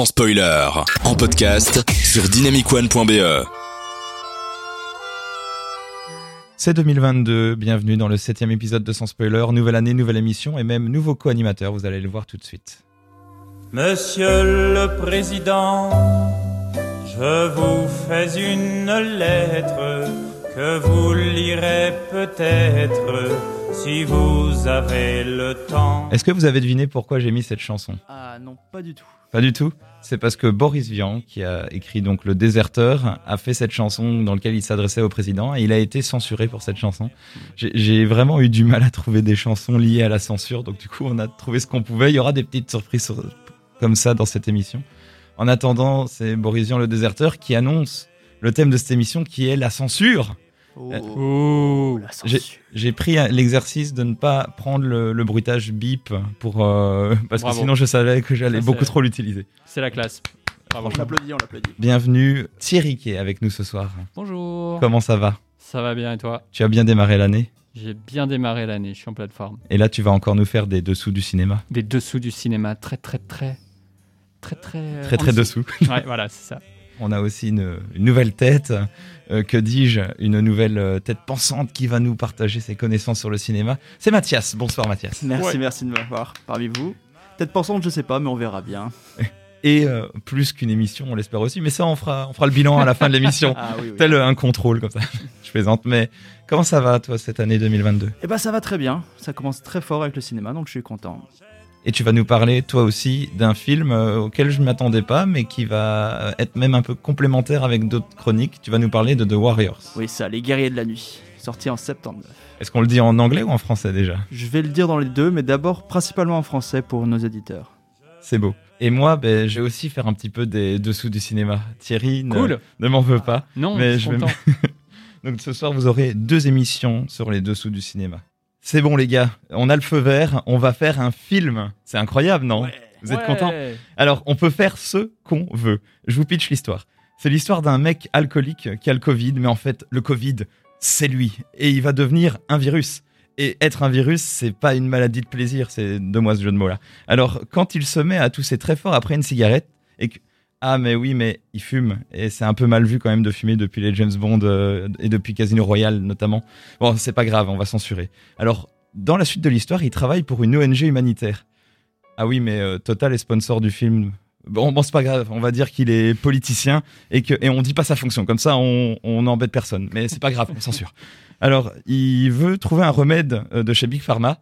sans spoiler, en podcast sur dynamicone.be. C'est 2022, bienvenue dans le septième épisode de Sans Spoiler, nouvelle année, nouvelle émission et même nouveau co-animateur, vous allez le voir tout de suite. Monsieur le Président, je vous fais une lettre que vous lirez peut-être si vous avez le temps. Est-ce que vous avez deviné pourquoi j'ai mis cette chanson? Ah non, pas du tout. Pas du tout. C'est parce que Boris Vian, qui a écrit donc Le Déserteur, a fait cette chanson dans laquelle il s'adressait au président et il a été censuré pour cette chanson. J'ai- vraiment eu du mal à trouver des chansons liées à la censure, donc du coup on a trouvé ce qu'on pouvait. Il y aura des petites surprises sur- comme ça dans cette émission. En attendant, c'est Boris Vian, Le Déserteur, qui annonce le thème de cette émission qui est la censure. Oh, Euh, la J'ai pris l'exercice de ne pas prendre le, le bruitage bip pour euh, parce Bravo. que sinon je savais que j'allais beaucoup trop l'utiliser. C'est la classe. Bravo. On l'applaudit, on l'applaudit. Bienvenue Thierry qui est avec nous ce soir. Bonjour. Comment ça va? Ça va bien et toi? Tu as bien démarré l'année? J'ai bien démarré l'année, je suis en pleine forme. et là tu vas encore nous faire des dessous du cinéma? Des dessous du cinéma, très très très très très euh, Très très en dessous. Ouais, voilà, c'est ça. On a aussi une, une nouvelle tête, euh, que dis-je, une nouvelle euh, tête pensante qui va nous partager ses connaissances sur le cinéma. C'est Mathias. Bonsoir Mathias. Merci, Ouais. merci de m'avoir parmi vous. Peut-être pensante, je sais pas, mais on verra bien. Et euh, plus qu'une émission, on l'espère aussi, mais ça on fera, on fera le bilan à la fin de l'émission. Ah oui, oui. Tel un contrôle comme ça. Je plaisante, mais comment ça va toi cette année 2022 Eh ben ça va très bien. Ça commence très fort avec le cinéma, donc je suis content. Et tu vas nous parler toi aussi d'un film euh, auquel je ne m'attendais pas, mais qui va euh, être même un peu complémentaire avec d'autres chroniques. Tu vas nous parler de The Warriors. Oui, ça, Les Guerriers de la Nuit, sorti en septembre. Est-ce qu'on le dit en anglais ou en français déjà? Je vais le dire dans les deux, mais d'abord principalement en français pour nos éditeurs. C'est beau. Et moi, ben, je vais aussi faire un petit peu des dessous du cinéma. Thierry ne, Cool. ne m'en veut pas. Non, Mais je vais content. Donc ce soir, vous aurez deux émissions sur les dessous du cinéma. C'est bon les gars, on a le feu vert, on va faire un film. C'est incroyable, non Vous êtes Ouais. contents Alors, on peut faire ce qu'on veut. Je vous pitch l'histoire. C'est l'histoire d'un mec alcoolique qui a le Covid, mais en fait, le Covid, c'est lui. Et il va devenir un virus. Et être un virus, c'est pas une maladie de plaisir, c'est de moi ce jeu de mots là. Alors, quand il se met à tousser très fort après une cigarette, et que. Ah, mais oui, mais il fume. Et c'est un peu mal vu quand même de fumer depuis les James Bond euh, et depuis Casino Royale notamment. Bon, c'est pas grave, on va censurer. Alors, dans la suite de l'histoire, il travaille pour une ONG humanitaire. Ah oui, mais euh, Total est sponsor du film. Bon, bon c'est pas grave, on va dire qu'il est politicien et, que, et on dit pas sa fonction. Comme ça, on on n'embête personne. Mais c'est pas grave, on censure. Alors, il veut trouver un remède euh, de chez Big Pharma.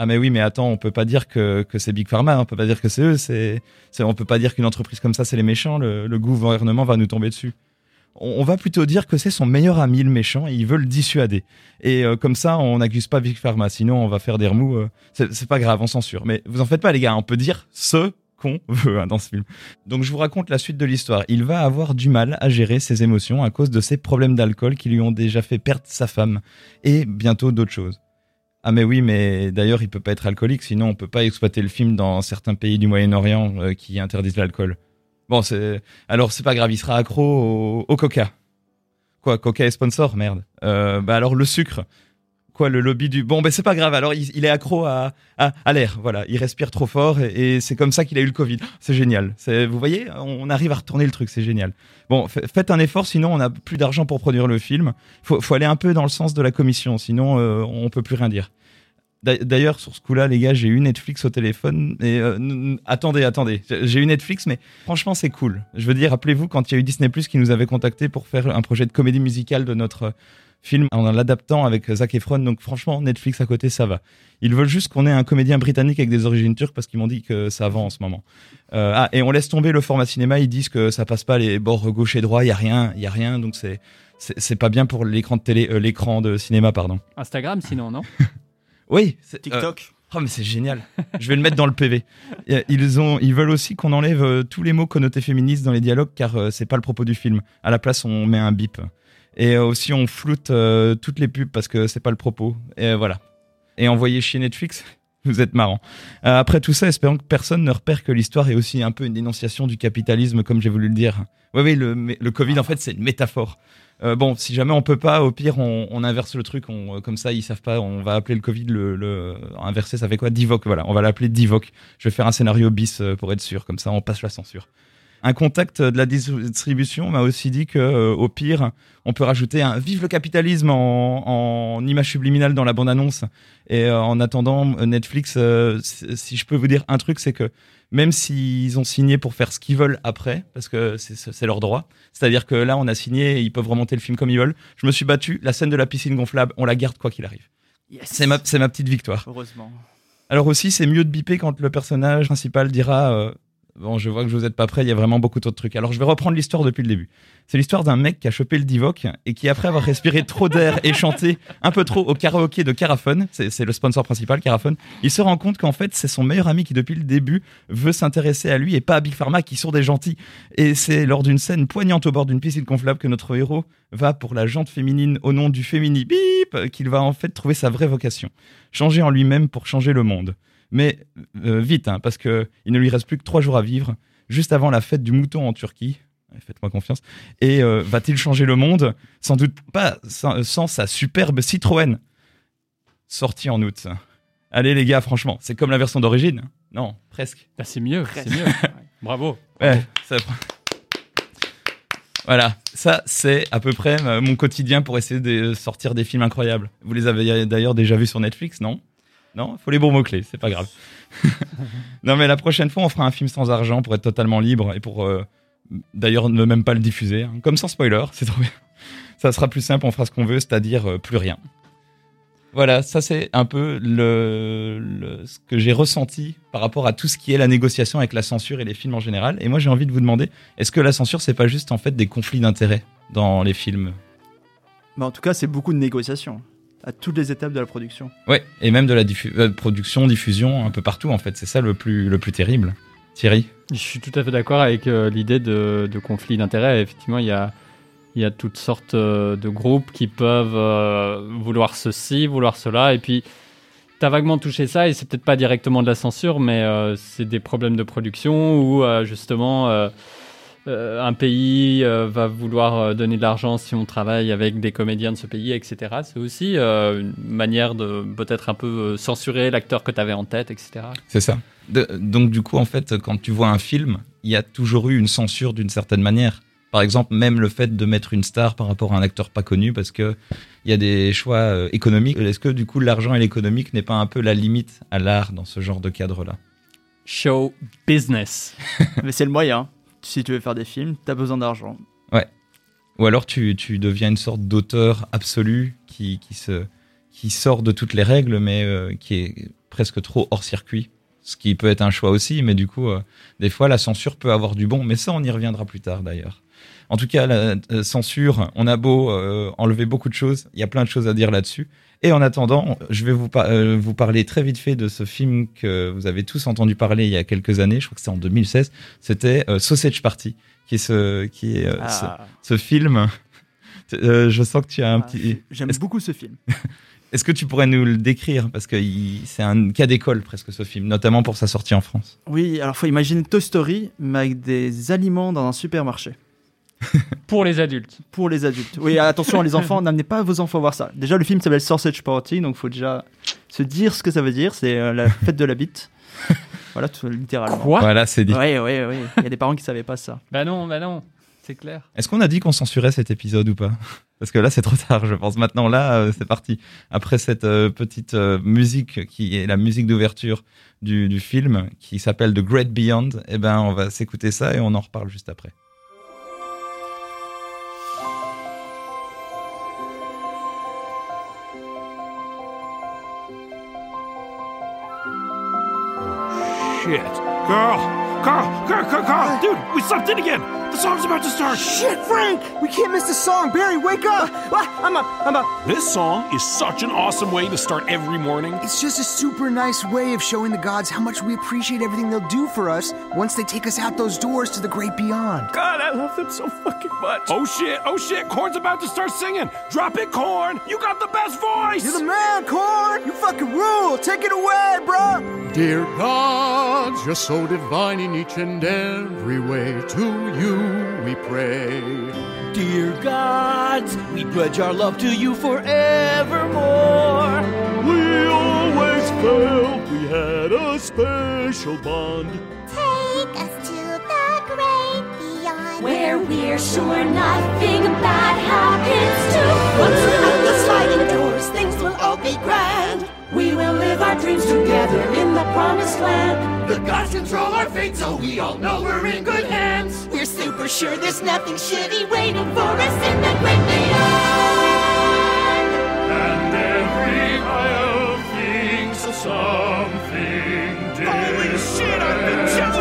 Ah mais oui, mais attends, on peut pas dire que, que c'est Big Pharma, hein, on peut pas dire que c'est eux, c'est, c'est- on peut pas dire qu'une entreprise comme ça c'est les méchants, le, gouvernement va nous tomber dessus. On, va plutôt dire que c'est son meilleur ami le méchant et il veut le dissuader. Et euh, comme ça, on n'accuse pas Big Pharma, sinon on va faire des remous. euh, c'est, c'est pas grave, on censure. Mais vous en faites pas les gars, on peut dire ce qu'on veut hein, dans ce film. Donc je vous raconte la suite de l'histoire. Il va avoir du mal à gérer ses émotions à cause de ses problèmes d'alcool qui lui ont déjà fait perdre sa femme et bientôt d'autres choses. Ah mais oui, mais d'ailleurs il peut pas être alcoolique, sinon on peut pas exploiter le film dans certains pays du Moyen-Orient euh, qui interdisent l'alcool. Bon, c'est alors c'est pas grave, il sera accro au, Coca. Quoi, Coca est sponsor, merde. Euh, bah alors le sucre. Quoi, le lobby du. Bon, ben c'est pas grave. Alors il, est accro à, à, à l'air. Voilà, il respire trop fort et, c'est comme ça qu'il a eu le Covid. C'est génial. Vous voyez, on arrive à retourner le truc. C'est génial. Bon, fa- faites un effort, sinon on n'a plus d'argent pour produire le film. Faut, faut aller un peu dans le sens de la commission, sinon euh, on peut plus rien dire. D'a- D'ailleurs, sur ce coup-là, les gars, j'ai eu Netflix au téléphone. Et euh, attendez, attendez, J'ai- eu Netflix, mais franchement, c'est cool. Je veux dire, rappelez-vous quand il y a eu Disney Plus qui nous avait contacté pour faire un projet de comédie musicale de notre film en l'adaptant avec Zac Efron. Donc franchement, Netflix à côté, ça va. Ils veulent juste qu'on ait un comédien britannique avec des origines turques parce qu'ils m'ont dit que ça vend en ce moment. Euh, ah, et on laisse tomber le format cinéma. Ils disent que ça passe pas les bords gauche et droit. Il y a rien, il y a rien. Donc c'est c'est pas bien pour l'écran de télé, euh, l'écran de cinéma, pardon. Instagram sinon, non Oui, c'est- euh, TikTok. Oh mais c'est génial. Je vais le mettre dans le PV. Ils ont, ils veulent aussi qu'on enlève euh, tous les mots connotés féministes dans les dialogues car euh, c'est pas le propos du film. À la place, on met un bip. Et euh, aussi, on floute euh, toutes les pubs parce que c'est pas le propos. Et euh, voilà. Et envoyer chez Netflix, vous êtes marrant. Après tout ça, espérons que personne ne repère que l'histoire est aussi un peu une dénonciation du capitalisme, comme j'ai voulu le dire. Oui, oui, le, Covid, en fait, c'est une métaphore. Bon, si jamais on peut pas, au pire, on, inverse le truc. Comme ça, ils savent pas. On va appeler le Covid le, le inverser. Ça fait quoi? Divoc. Voilà, on va l'appeler Divoc. Je vais faire un scénario bis pour être sûr. Comme ça, on passe la censure. Un contact de la distribution m'a aussi dit que, euh, au pire, on peut rajouter un vive le capitalisme en, en image subliminale dans la bande-annonce. Et euh, en attendant, euh, Netflix, si je peux vous dire un truc, c'est que même s'ils ont signé pour faire ce qu'ils veulent après, parce que c'est- leur droit, c'est-à-dire que là, on a signé et ils peuvent remonter le film comme ils veulent. Je me suis battu, la scène de la piscine gonflable, on la garde quoi qu'il arrive. Yes. C'est ma, petite victoire. Heureusement. Alors aussi, c'est mieux de biper quand le personnage principal dira euh, Bon, je vois que vous êtes pas prêt, il y a vraiment beaucoup d'autres trucs. Alors je vais reprendre l'histoire depuis le début. C'est l'histoire d'un mec qui a chopé le Divoc et qui, après avoir respiré trop d'air et chanté un peu trop au karaoké de Carafone, c'est le sponsor principal, Carafone, il se rend compte qu'en fait, c'est son meilleur ami qui, depuis le début, veut s'intéresser à lui et pas à Big Pharma qui sont des gentils. Et c'est lors d'une scène poignante au bord d'une piscine gonflable que notre héros va pour la jante féminine au nom du fémini bip qu'il va en fait trouver sa vraie vocation. Changer en lui-même pour changer le monde. Mais euh, vite, hein, parce que il ne lui reste plus que trois jours à vivre, juste avant la fête du mouton en Turquie. Faites-moi confiance. Et euh, va-t-il changer le monde? Sans doute pas sans, sans sa superbe Citroën. Sortie en août. Allez les gars, franchement, c'est comme la version d'origine. Non, presque. Bah, c'est mieux, c'est mieux. Bravo. Ouais, ça- Voilà, ça c'est à peu près euh, mon quotidien pour essayer de sortir des films incroyables. Vous les avez d'ailleurs déjà vus sur Netflix, non? Non, faut les bons mots-clés, c'est pas grave. non mais la prochaine fois on fera un film sans argent pour être totalement libre et pour euh, d'ailleurs ne même pas le diffuser, hein. comme sans spoiler, c'est trop bien. Ça sera plus simple, on fera ce qu'on veut, c'est-à-dire euh, plus rien. Voilà, ça c'est un peu le, le- ce que j'ai ressenti par rapport à tout ce qui est la négociation avec la censure et les films en général. Et moi j'ai envie de vous demander, est-ce que la censure c'est pas juste en fait des conflits d'intérêts dans les films? Mais en tout cas, c'est beaucoup de négociations à toutes les étapes de la production. Ouais, et même de la diffu- euh, production, diffusion, un peu partout en fait. C'est ça le plus, le plus terrible. Thierry Je suis tout à fait d'accord avec euh, l'idée de, de conflit d'intérêts. Effectivement, il y a, il y a toutes sortes euh, de groupes qui peuvent euh, vouloir ceci, vouloir cela. Et puis, tu as vaguement touché ça, et c'est peut-être pas directement de la censure, mais euh, c'est des problèmes de production où euh, justement euh, un pays euh, va vouloir euh, donner de l'argent si on travaille avec des comédiens de ce pays, etc. C'est aussi euh, une manière de peut-être un peu censurer l'acteur que tu avais en tête, etc. C'est ça. De- donc du coup, en fait, quand tu vois un film, il y a toujours eu une censure d'une certaine manière. Par exemple, même le fait de mettre une star par rapport à un acteur pas connu, parce que il y a des choix économiques. Est-ce que du coup, l'argent et l'économique n'est pas un peu la limite à l'art dans ce genre de cadre-là? Show business. Mais c'est le moyen. Si tu veux faire des films, t'as besoin d'argent. Ou alors tu, tu deviens une sorte d'auteur absolu qui, qui, se, qui sort de toutes les règles, mais euh, qui est presque trop hors circuit. Ce qui peut être un choix aussi, mais du coup, euh, des fois, la censure peut avoir du bon. Mais ça, on y reviendra plus tard d'ailleurs. En tout cas, la euh, censure, on a beau euh, enlever beaucoup de choses, il y a plein de choses à dire là-dessus. Et en attendant, je vais vous, par- euh, vous parler très vite fait de ce film que vous avez tous entendu parler il y a quelques années, je crois que c'est en 2016, c'était euh, Sausage Party, qui est ce, qui est, euh, ce- Ah, ce film. Euh, je sens que tu as un ah, petit. J'aime beaucoup ce film. Est-ce que tu pourrais nous le décrire? Parce que c'est un cas d'école presque ce film, notamment pour sa sortie en France. Oui, alors faut imaginer Toy Story, mais avec des aliments dans un supermarché. Pour les adultes. Pour les adultes. Oui, attention, les enfants, n'amenez pas vos enfants voir ça. Déjà, le film s'appelle Sausage Party, donc faut déjà se dire ce que ça veut dire. C'est euh, la fête de la bite. voilà, tout, littéralement. Quoi? Voilà, c'est dit. Oui, oui, oui. Il y a des parents qui savaient pas ça. Bah non, bah non, c'est clair. Est-ce qu'on a dit qu'on censurait cet épisode ou pas? Parce que là, c'est trop tard, je pense. Maintenant, là, euh, c'est parti. Après cette euh, petite euh, musique qui est la musique d'ouverture du, du film, qui s'appelle The Great Beyond, eh ben, on va s'écouter ça et on en reparle juste après. shit. Girl! Girl! Girl! Girl! Girl! Dude, we slept in again! The song's about to start! Shit, Frank! We can't miss the song. Barry, wake up! Ah, I'm up. I'm up. This song is such an awesome way to start every morning. It's just a super nice way of showing the gods how much we appreciate everything they'll do for us once they take us out those doors to the great beyond. God, I love them so fucking much. Oh shit, oh shit, Corn's about to start singing. Drop it, Corn! You got the best voice! You're the man, Corn! You fucking rule! Take it away, bro! Dear gods, you're so divine in each and every way. To you we pray. Dear gods, we pledge our love to you forevermore. We always felt we had a special bond. Take us to the great beyond. Where we're sure nothing bad happens to Once we're out the sliding doors, things will all be grand. We will live our dreams together in the promised land. The gods control our fate, so we all know we're in good hands. We're super sure there's nothing shitty waiting for us in the great beyond. And every isle thinks of something different. Holy shit, I've been chosen!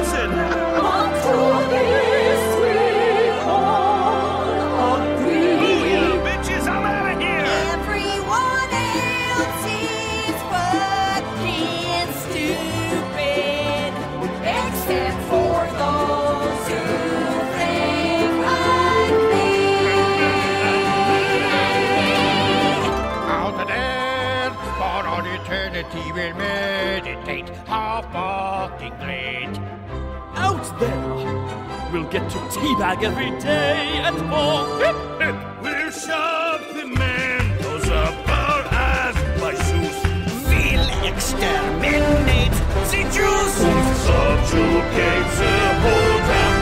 Get to teabag every day and for hip hip. We'll shove the Mentos up our ass by Zeus. We'll exterminate the Jews. Subjugate the whole damn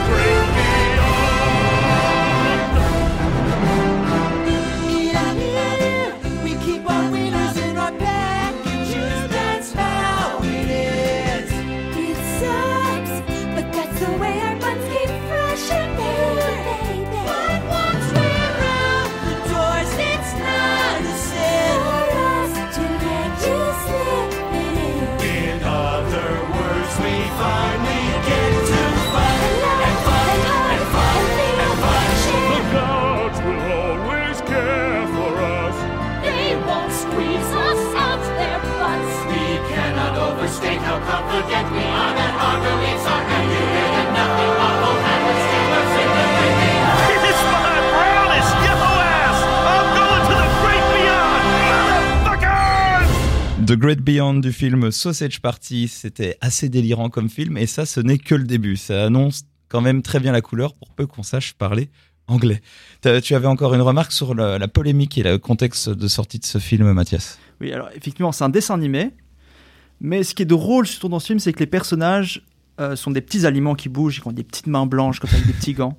The Great Beyond du film Sausage Party, c'était assez délirant comme film, et ça, ce n'est que le début. Ça annonce quand même très bien la couleur pour peu qu'on sache parler anglais. Tu avais encore une remarque sur la, la polémique et le contexte de sortie de ce film, Mathias? Oui, alors effectivement, c'est un dessin animé. Mais ce qui est drôle surtout dans ce film, c'est que les personnages euh, sont des petits aliments qui bougent, qui ont des petites mains blanches, comme ça, des petits gants.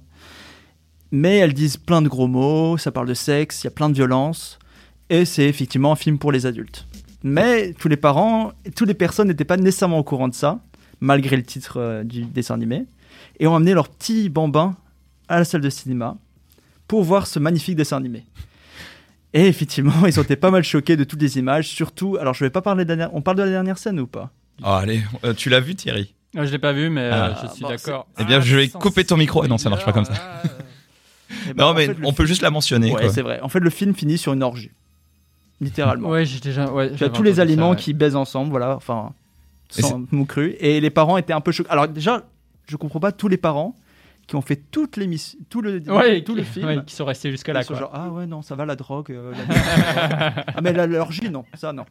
Mais elles disent plein de gros mots, ça parle de sexe, il y a plein de violence. Et c'est effectivement un film pour les adultes. Mais tous les parents, toutes les personnes n'étaient pas nécessairement au courant de ça, malgré le titre euh, du dessin animé. Et ont amené leurs petits bambins à la salle de cinéma pour voir ce magnifique dessin animé. Et effectivement, ils ont été pas mal choqués de toutes les images, surtout. Alors, je vais pas parler de la dernière. On parle de la dernière scène ou pas? Oh, allez, euh, tu l'as vu Thierry? Ah, je l'ai pas vu, mais euh, Ah, je suis bon, d'accord. Eh bien, je vais couper ton micro. Ah non, ça marche pas comme ça. Eh ben, Non, mais fait, on peut juste la mentionner. Ouais, c'est vrai. En fait, le film finit sur une orgie. Littéralement. Ouais, j'ai déjà. Ouais, tu as tous les aliments ça, ouais. qui baisent ensemble, voilà. Enfin, sans cru. Et les parents étaient un peu choqués. Alors, déjà, je comprends pas tous les parents qui ont fait toute l'émission, tout le, Ouais, tout qui- le film. ouais, qui sont restés jusqu'à là, Ils sont quoi. genre, ah ouais, non, ça va la drogue. euh, la- ah, mais la- l'orgie, non, ça, non.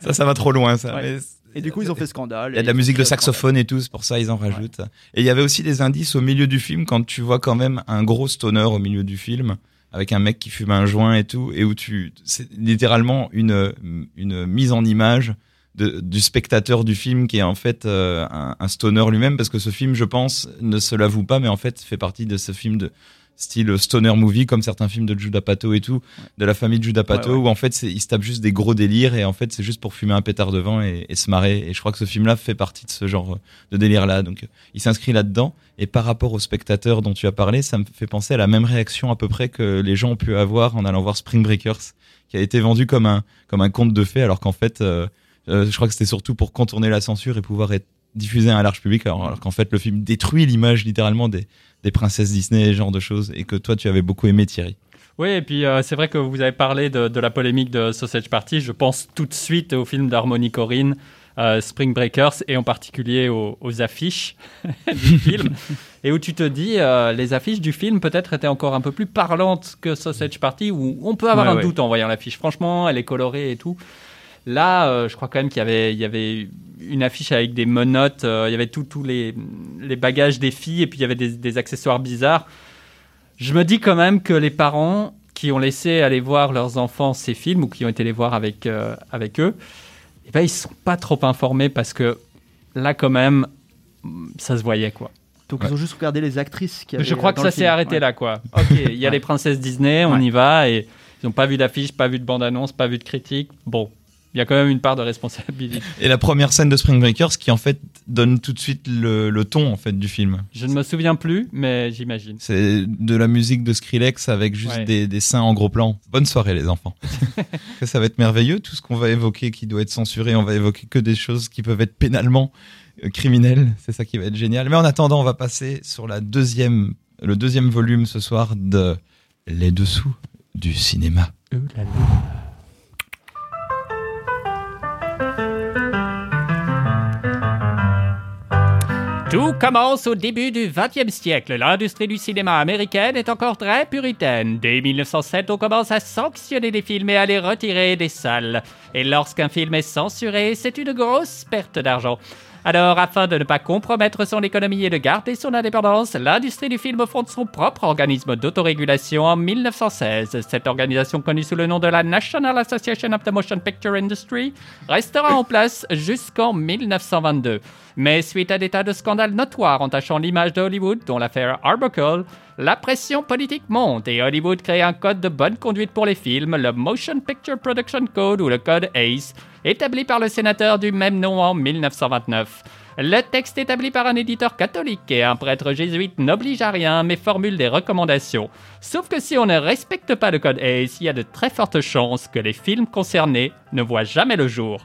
Ça, ça va trop loin, ça. Ouais. Mais Et du coup, ils ont fait scandale. Il y a de la musique de saxophone et tout, c'est pour ça ils en rajoutent. Et il y avait aussi des indices au milieu du film quand tu vois quand même un gros stoner au milieu du film avec un mec qui fume un joint et tout et où tu c'est littéralement une une mise en image de, du spectateur du film qui est en fait euh, un, un stoner lui-même parce que ce film je pense ne se l'avoue pas mais en fait fait partie de ce film de style stoner movie comme certains films de Judah Pato et tout de la famille de Judah Pato Ouais, ouais. où en fait il se tape juste des gros délires et en fait c'est juste pour fumer un pétard devant et, et se marrer. Et je crois que ce film là fait partie de ce genre de délire là donc euh, il s'inscrit là-dedans. Et par rapport aux spectateurs dont tu as parlé ça me fait penser à la même réaction à peu près que les gens ont pu avoir en allant voir Spring Breakers qui a été vendu comme un comme un conte de fées alors qu'en fait euh, euh, je crois que c'était surtout pour contourner la censure et pouvoir être diffusé à un large public alors, alors qu'en fait le film détruit l'image littéralement des des princesses Disney et ce genre de choses et que toi tu avais beaucoup aimé Thierry Oui, et puis euh, c'est vrai que vous avez parlé de, de la polémique de Sausage Party. Je pense tout de suite au film d'Harmony Corinne, euh, Spring Breakers, et en particulier aux, aux affiches du film. Et où tu te dis, euh, les affiches du film peut-être étaient encore un peu plus parlantes que Sausage Party, où on peut avoir Ouais, un ouais. doute en voyant l'affiche. Franchement, elle est colorée et tout. Là, euh, je crois quand même qu'il y avait, il y avait une affiche avec des menottes, euh, il y avait tous tous les, les bagages des filles et puis il y avait des, des accessoires bizarres. Je me dis quand même que les parents qui ont laissé aller voir leurs enfants ces films ou qui ont été les voir avec, euh, avec eux, eh ben, ils sont pas trop informés parce que là, quand même, ça se voyait quoi. Donc ils ont juste regardé les actrices qui avaient Je crois que ça s'est arrêté Ouais. là, quoi. Ok, il y a les princesses Disney, on Ouais. y va, et ils n'ont pas vu d'affiche, pas vu de bande-annonce, pas vu de critique. Bon, il y a quand même une part de responsabilité. Et la première scène de Spring Breakers qui en fait donne tout de suite le, le ton en fait du film. Je ne me souviens plus, mais j'imagine. C'est de la musique de Skrillex avec juste Ouais. des, des seins en gros plan. Bonne soirée les enfants. ça va être merveilleux. Tout ce qu'on va évoquer qui doit être censuré, on va évoquer que des choses qui peuvent être pénalement euh, criminelles. C'est ça qui va être génial. Mais en attendant, on va passer sur la deuxième, le deuxième volume ce soir de Les Dessous du cinéma. Tout commence au début du XXe siècle. L'industrie du cinéma américaine est encore très puritaine. Dès 1907, on commence à sanctionner les films et à les retirer des salles. Et lorsqu'un film est censuré, c'est une grosse perte d'argent. Alors, afin de ne pas compromettre son économie et de garder son indépendance, l'industrie du film fonde son propre organisme d'autorégulation en 1916. Cette organisation, connue sous le nom de la National Association of the Motion Picture Industry, restera en place jusqu'en 1922. Mais suite à des tas de scandales notoires entachant l'image de Hollywood, dont l'affaire Arbuckle, la pression politique monte et Hollywood crée un code de bonne conduite pour les films, le Motion Picture Production Code ou le code ACE, établi par le sénateur du même nom en 1929. Le texte établi par un éditeur catholique et un prêtre jésuite n'oblige à rien mais formule des recommandations. Sauf que si on ne respecte pas le code ACE, il y a de très fortes chances que les films concernés ne voient jamais le jour.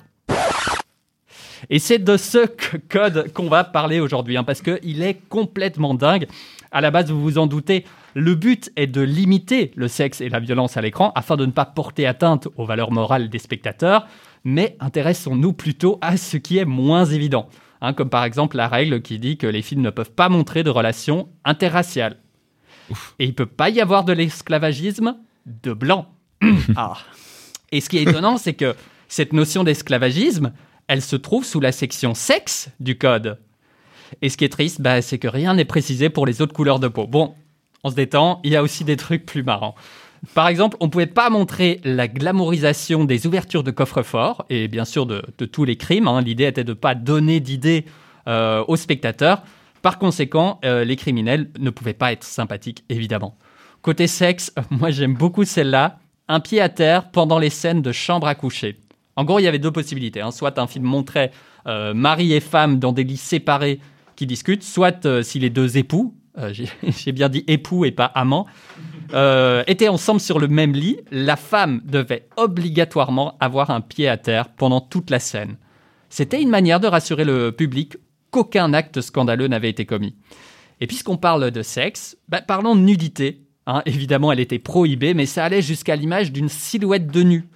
Et c'est de ce code qu'on va parler aujourd'hui, hein, parce qu'il est complètement dingue. À la base, vous vous en doutez, le but est de limiter le sexe et la violence à l'écran afin de ne pas porter atteinte aux valeurs morales des spectateurs, mais intéressons-nous plutôt à ce qui est moins évident, hein, comme par exemple la règle qui dit que les films ne peuvent pas montrer de relations interraciales. Et il ne peut pas y avoir de l'esclavagisme de blanc. ah. Et ce qui est étonnant, c'est que cette notion d'esclavagisme, elle se trouve sous la section sexe du code. Et ce qui est triste, bah, c'est que rien n'est précisé pour les autres couleurs de peau. Bon, on se détend, il y a aussi des trucs plus marrants. Par exemple, on ne pouvait pas montrer la glamourisation des ouvertures de coffre-fort, et bien sûr de, tous les crimes. hein. L'idée était de ne pas donner d'idées euh, aux spectateurs. Par conséquent, euh, les criminels ne pouvaient pas être sympathiques, évidemment. Côté sexe, moi j'aime beaucoup celle-là. Un pied à terre pendant les scènes de chambre à coucher. En gros, il y avait deux possibilités. hein. Soit un film montrait euh, mari et femme dans des lits séparés qui discutent, soit si les deux époux, j'ai bien dit époux et pas amants, euh, étaient ensemble sur le même lit, la femme devait obligatoirement avoir un pied à terre pendant toute la scène. C'était une manière de rassurer le public qu'aucun acte scandaleux n'avait été commis. Et puisqu'on parle de sexe, bah, parlons de nudité. hein. évidemment, elle était prohibée, mais ça allait jusqu'à l'image d'une silhouette de nu.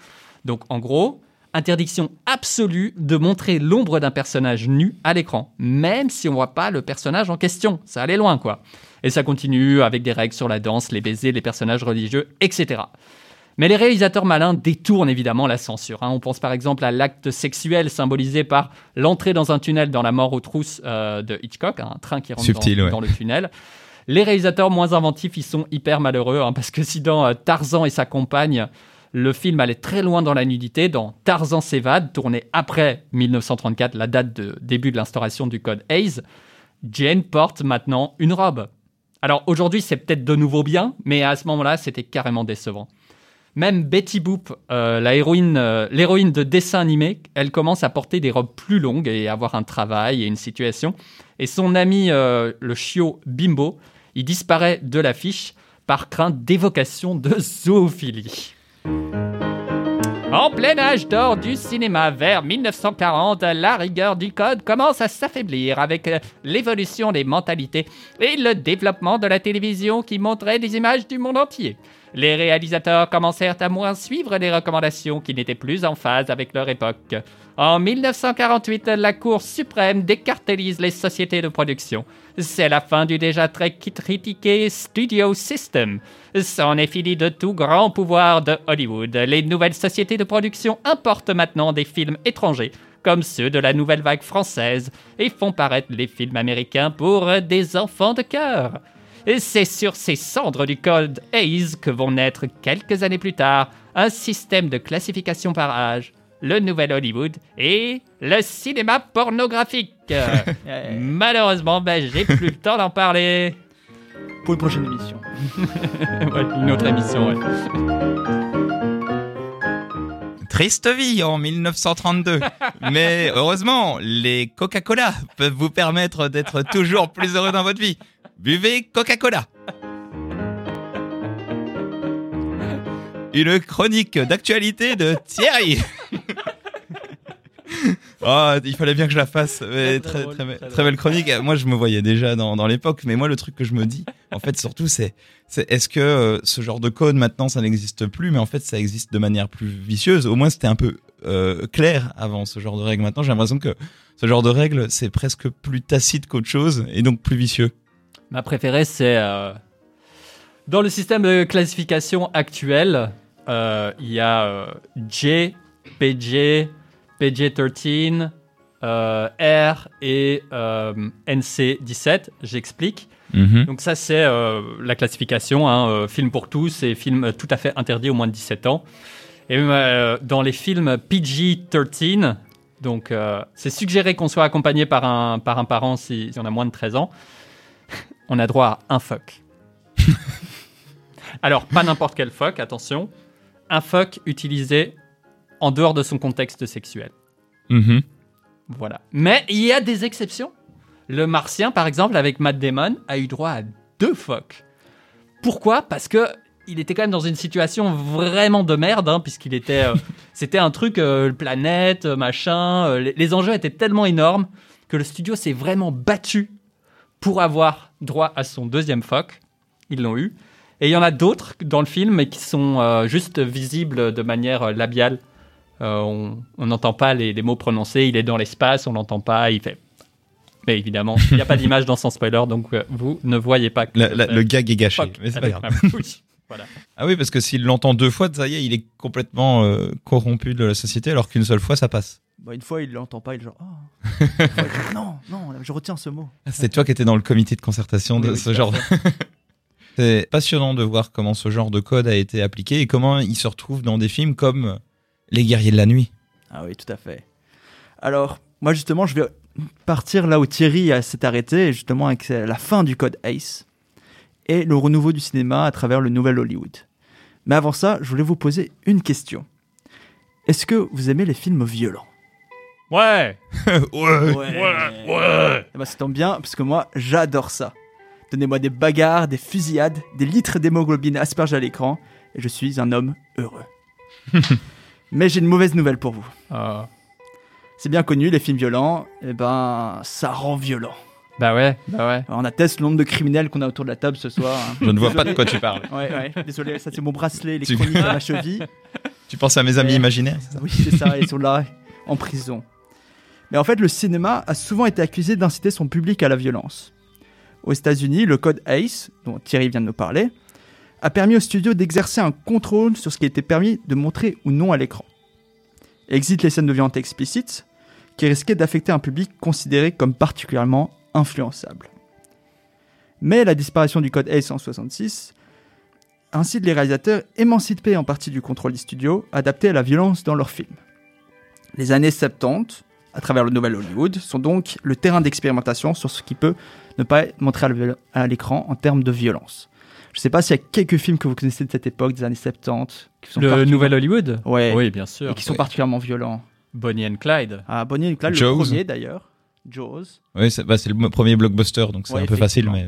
Donc, en gros, interdiction absolue de montrer l'ombre d'un personnage nu à l'écran, même si on voit pas le personnage en question. Ça allait loin, quoi. Et ça continue avec des règles sur la danse, les baisers, les personnages religieux, etc. Mais les réalisateurs malins détournent évidemment la censure. hein. On pense par exemple à l'acte sexuel symbolisé par l'entrée dans un tunnel dans La mort aux trousses euh, de Hitchcock, hein, un train qui rentre Subtil, dans, ouais. dans le tunnel. Les réalisateurs moins inventifs, ils sont hyper malheureux, hein, parce que si dans euh, Tarzan et sa compagne, le film allait très loin dans la nudité, dans Tarzan s'évade, tourné après 1934, la date de début de l'instauration du code Hayes, Jane porte maintenant une robe. Alors aujourd'hui, c'est peut-être de nouveau bien, mais à ce moment-là, c'était carrément décevant. Même Betty Boop, euh, euh, l'héroïne de dessin animé, elle commence à porter des robes plus longues et avoir un travail et une situation. Et son ami, euh, le chiot Bimbo, il disparaît de l'affiche par crainte d'évocation de zoophilie. En plein âge d'or du cinéma vers 1940, la rigueur du code commence à s'affaiblir avec euh, l'évolution des mentalités et le développement de la télévision qui montrait des images du monde entier. Les réalisateurs commencèrent à moins suivre les recommandations qui n'étaient plus en phase avec leur époque. En 1948, la Cour suprême décartélise les sociétés de production. C'est la fin du déjà très critiqué Studio System. C'en est fini de tout grand pouvoir de Hollywood. Les nouvelles sociétés de production importent maintenant des films étrangers, comme ceux de la nouvelle vague française, et font paraître les films américains pour des enfants de cœur. Et c'est sur ces cendres du code Hayes que vont naître quelques années plus tard un système de classification par âge, le nouvel Hollywood et le cinéma pornographique. Malheureusement, ben, j'ai plus le temps d'en parler. Pour une prochaine émission. Ouais, une autre émission, ouais. Triste vie en 1932. Mais heureusement, les Coca-Cola peuvent vous permettre d'être toujours plus heureux dans votre vie. Buvez Coca-Cola. Une chronique d'actualité de Thierry. Oh, il fallait bien que je la fasse. Mais très, drôle, très, très très drôle. belle chronique. Moi, je me voyais déjà dans, dans l'époque. Mais moi, le truc que je me dis, en fait, surtout, c'est est-ce que euh, ce genre de code, maintenant, ça n'existe plus Mais en fait, ça existe de manière plus vicieuse? Au moins, c'était un peu euh, clair avant ce genre de règles. Maintenant, j'ai l'impression que ce genre de règles, c'est presque plus tacite qu'autre chose et donc plus vicieux. Ma préférée, c'est. euh, Dans le système de classification actuel, euh, il y a euh, J, PG, PG-13, euh, R et euh, NC-17. J'explique. Mhm. Donc, ça, c'est euh, la classification. hein, euh, film pour tous et film tout à fait interdit au moins de 17 ans. Et dans les films PG-13, donc c'est suggéré qu'on soit accompagné par un, par un parent si, si on a moins de 13 ans on a droit à un fuck. Alors, pas n'importe quel fuck, attention. Un fuck utilisé en dehors de son contexte sexuel. Mhm. Voilà. Mais il y a des exceptions. Le Martien, par exemple, avec Matt Damon, a eu droit à deux fucks. Pourquoi? Parce que il était quand même dans une situation vraiment de merde, hein, puisqu'il était, euh, c'était un truc, euh, planète, euh, machin. euh, les, les enjeux étaient tellement énormes que le studio s'est vraiment battu pour avoir droit à son deuxième fuck. Ils l'ont eu. Et il y en a d'autres dans le film, mais qui sont juste visibles de manière labiale. Euh, on n'entend pas les, les mots prononcés. Il est dans l'espace, on l'entend pas. Il fait. Mais évidemment, il n'y a pas d'image dans son spoiler, donc euh, vous ne voyez pas. que La- la- le gag est gâché, fuck mais c'est pas avec grave. ma bouche. Voilà. Ah oui, parce que s'il l'entend deux fois, ça y est, il est complètement euh, corrompu de la société, alors qu'une seule fois, ça passe. Bah, une fois, il l'entend pas, il est genre. Une fois, il dit, non, non, je retiens ce mot. Ah, C'était toi qui étais dans le comité de concertation de Oui, oui, ce à genre. C'est passionnant de voir comment ce genre de code a été appliqué et comment il se retrouve dans des films comme Les Guerriers de la Nuit. Ah oui, tout à fait. Alors, moi justement, je vais partir là où Thierry s'est arrêté, justement avec la fin du code ACE et le renouveau du cinéma à travers le nouvel Hollywood. Mais avant ça, je voulais vous poser une question. Est-ce que vous aimez les films violents? Ouais. ouais. Ouais. Ouais. Eh ben, ça tombe bien, parce que moi, j'adore ça. Donnez-moi des bagarres, des fusillades, des litres d'hémoglobine aspergés à l'écran, et je suis un homme heureux. Mais j'ai une mauvaise nouvelle pour vous. Ah. C'est bien connu, les films violents, eh ben, ça rend violent. Bah ouais, bah ouais. On atteste le nombre de criminels qu'on a autour de la table ce soir. hein. Je ne vois pas de quoi tu parles. Ouais, ouais, désolé, ça c'est mon bracelet Tu- électronique à ma cheville. Tu penses à mes amis Mais- imaginaires c'est ça Oui, c'est ça, ils sont là en prison. Mais en fait, le cinéma a souvent été accusé d'inciter son public à la violence. Aux États-Unis, le code ACE, dont Thierry vient de nous parler, a permis aux studios d'exercer un contrôle sur ce qui était permis de montrer ou non à l'écran. Exit les scènes de violence explicites, qui risquaient d'affecter un public considéré comme particulièrement influençable. Mais la disparition du code ACE en 66 incite les réalisateurs émancipés en partie du contrôle des studios à adapter à la violence dans leurs films. Les années 70, à travers le nouvel Hollywood, sont donc le terrain d'expérimentation sur ce qui peut ne pas être montré à l'écran en termes de violence. Je sais pas s'il y a quelques films que vous connaissez de cette époque, des années 70, qui sont Le particulièrement- nouvel Hollywood Ouais. Oui, bien sûr. Et qui sont particulièrement violents. Bonnie and Clyde. Ah, Bonnie and Clyde, le Jaws. premier d'ailleurs. Jaws. Oui, c'est bah, le premier blockbuster, donc c'est Ouais, un peu facile, mais.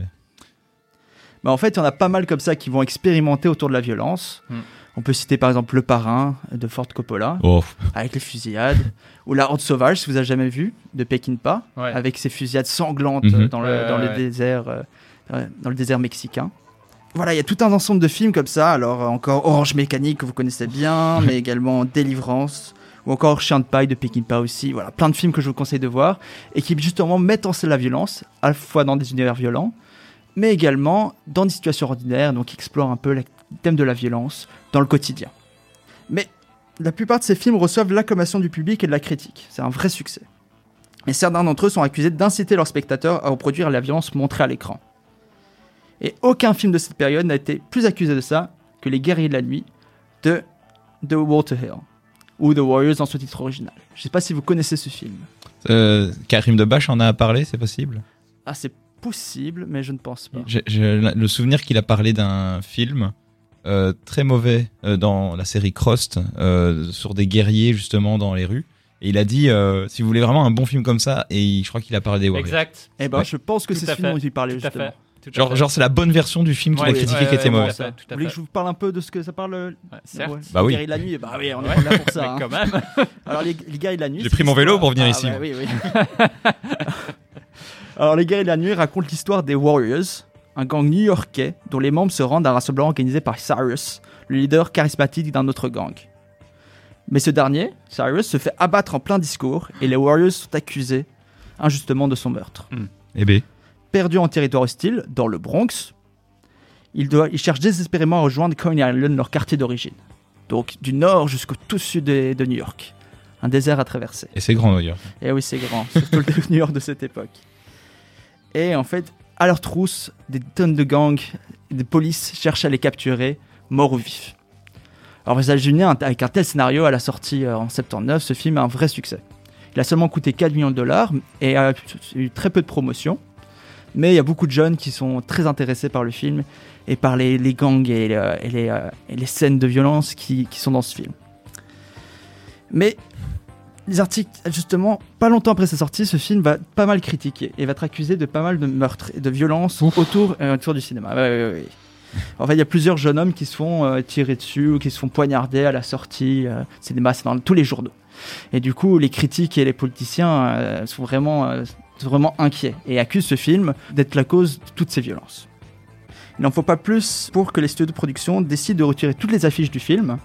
Mais en fait, il y en a pas mal comme ça qui vont expérimenter autour de la violence. Hmm. On peut citer par exemple Le Parrain de Ford Coppola, Oh. avec les fusillades, ou La Horde Sauvage, si vous avez jamais vu, de Peckinpah, Ouais. avec ses fusillades sanglantes Mhm. dans, le, Ouais, dans ouais, le ouais. désert, euh, dans le désert mexicain. Voilà, il y a tout un ensemble de films comme ça. Alors, euh, encore Orange Mécanique, que vous connaissez bien, mais également Délivrance, ou encore Chien de paille de Peckinpah aussi. Voilà, plein de films que je vous conseille de voir et qui justement mettent en scène la violence, à la fois dans des univers violents, mais également dans des situations ordinaires, donc qui explorent un peu le thème de la violence dans le quotidien. Mais la plupart de ces films reçoivent l'acclamation du public et de la critique. C'est un vrai succès. Et certains d'entre eux sont accusés d'inciter leurs spectateurs à reproduire la violence montrée à l'écran. Et aucun film de cette période n'a été plus accusé de ça que Les Guerriers de la Nuit de The Walter Hill, ou The Warriors dans son titre original. Je sais pas si vous connaissez ce film. Euh, Karim Debache en a parlé, c'est possible? Ah, c'est possible, mais je ne pense pas. J'ai le souvenir qu'il a parlé d'un film euh, très mauvais euh, dans la série Crost, euh, sur des guerriers justement dans les rues. Et il a dit, euh, si vous voulez vraiment un bon film comme ça, et je crois qu'il a parlé des Warriors. Exact. Eh ben, Ouais. je pense que c'est ce film dont il parlait Tout à justement. Genre, genre c'est la bonne version du film qu'il a Ouais, critiqué ouais, qui était mauvais. Vous voulez que je vous parle un peu de ce que ça parle certes. ouais. Bah oui. Les Guerriers de la nuit, bah oui, on est là pour ça. Mais hein. quand même. Alors les, les Guerriers de la nuit. J'ai pris mon vélo l'histoire- pour venir Ah, ici. ouais, oui, oui. Alors les Guerriers de la nuit racontent l'histoire des Warriors, un gang new-yorkais dont les membres se rendent à un rassemblement organisé par Cyrus, le leader charismatique d'un autre gang. Mais ce dernier, Cyrus, se fait abattre en plein discours et les Warriors sont accusés injustement de son meurtre. Eh ben, Perdu en territoire hostile, dans le Bronx, ils, cherchent désespérément à rejoindre Coney Island, leur quartier d'origine. Donc du nord jusqu'au tout sud de, de New York. Un désert à traverser. et c'est grand d'ailleurs. Et oui, c'est grand, surtout le New York de cette époque. Et en fait, à leur trousse, des tonnes de gangs, des polices cherchent à les capturer, morts ou vifs. Alors, vous imaginez, avec un tel scénario à la sortie euh, en 79, ce film a un vrai succès. Il a seulement coûté 4 millions de dollars et a eu très peu de promotion. Mais il y a beaucoup de jeunes qui sont très intéressés par le film et par les, les gangs et, euh, et les, euh, et les scènes de violence qui, qui sont dans ce film. Mais les articles, justement, pas longtemps après sa sortie, ce film va pas mal critiquer et va être accusé de pas mal de meurtres et de violences autour, euh, autour du cinéma. Ouais, ouais, ouais. En fait, il y a plusieurs jeunes hommes qui se font euh, tirer dessus ou qui se font poignarder à la sortie. euh, cinéma, c'est dans tous les journaux. Et du coup, les critiques et les politiciens sont, vraiment, vraiment inquiets et accusent ce film d'être la cause de toutes ces violences. Il n'en faut pas plus pour que les studios de production décident de retirer toutes les affiches du film.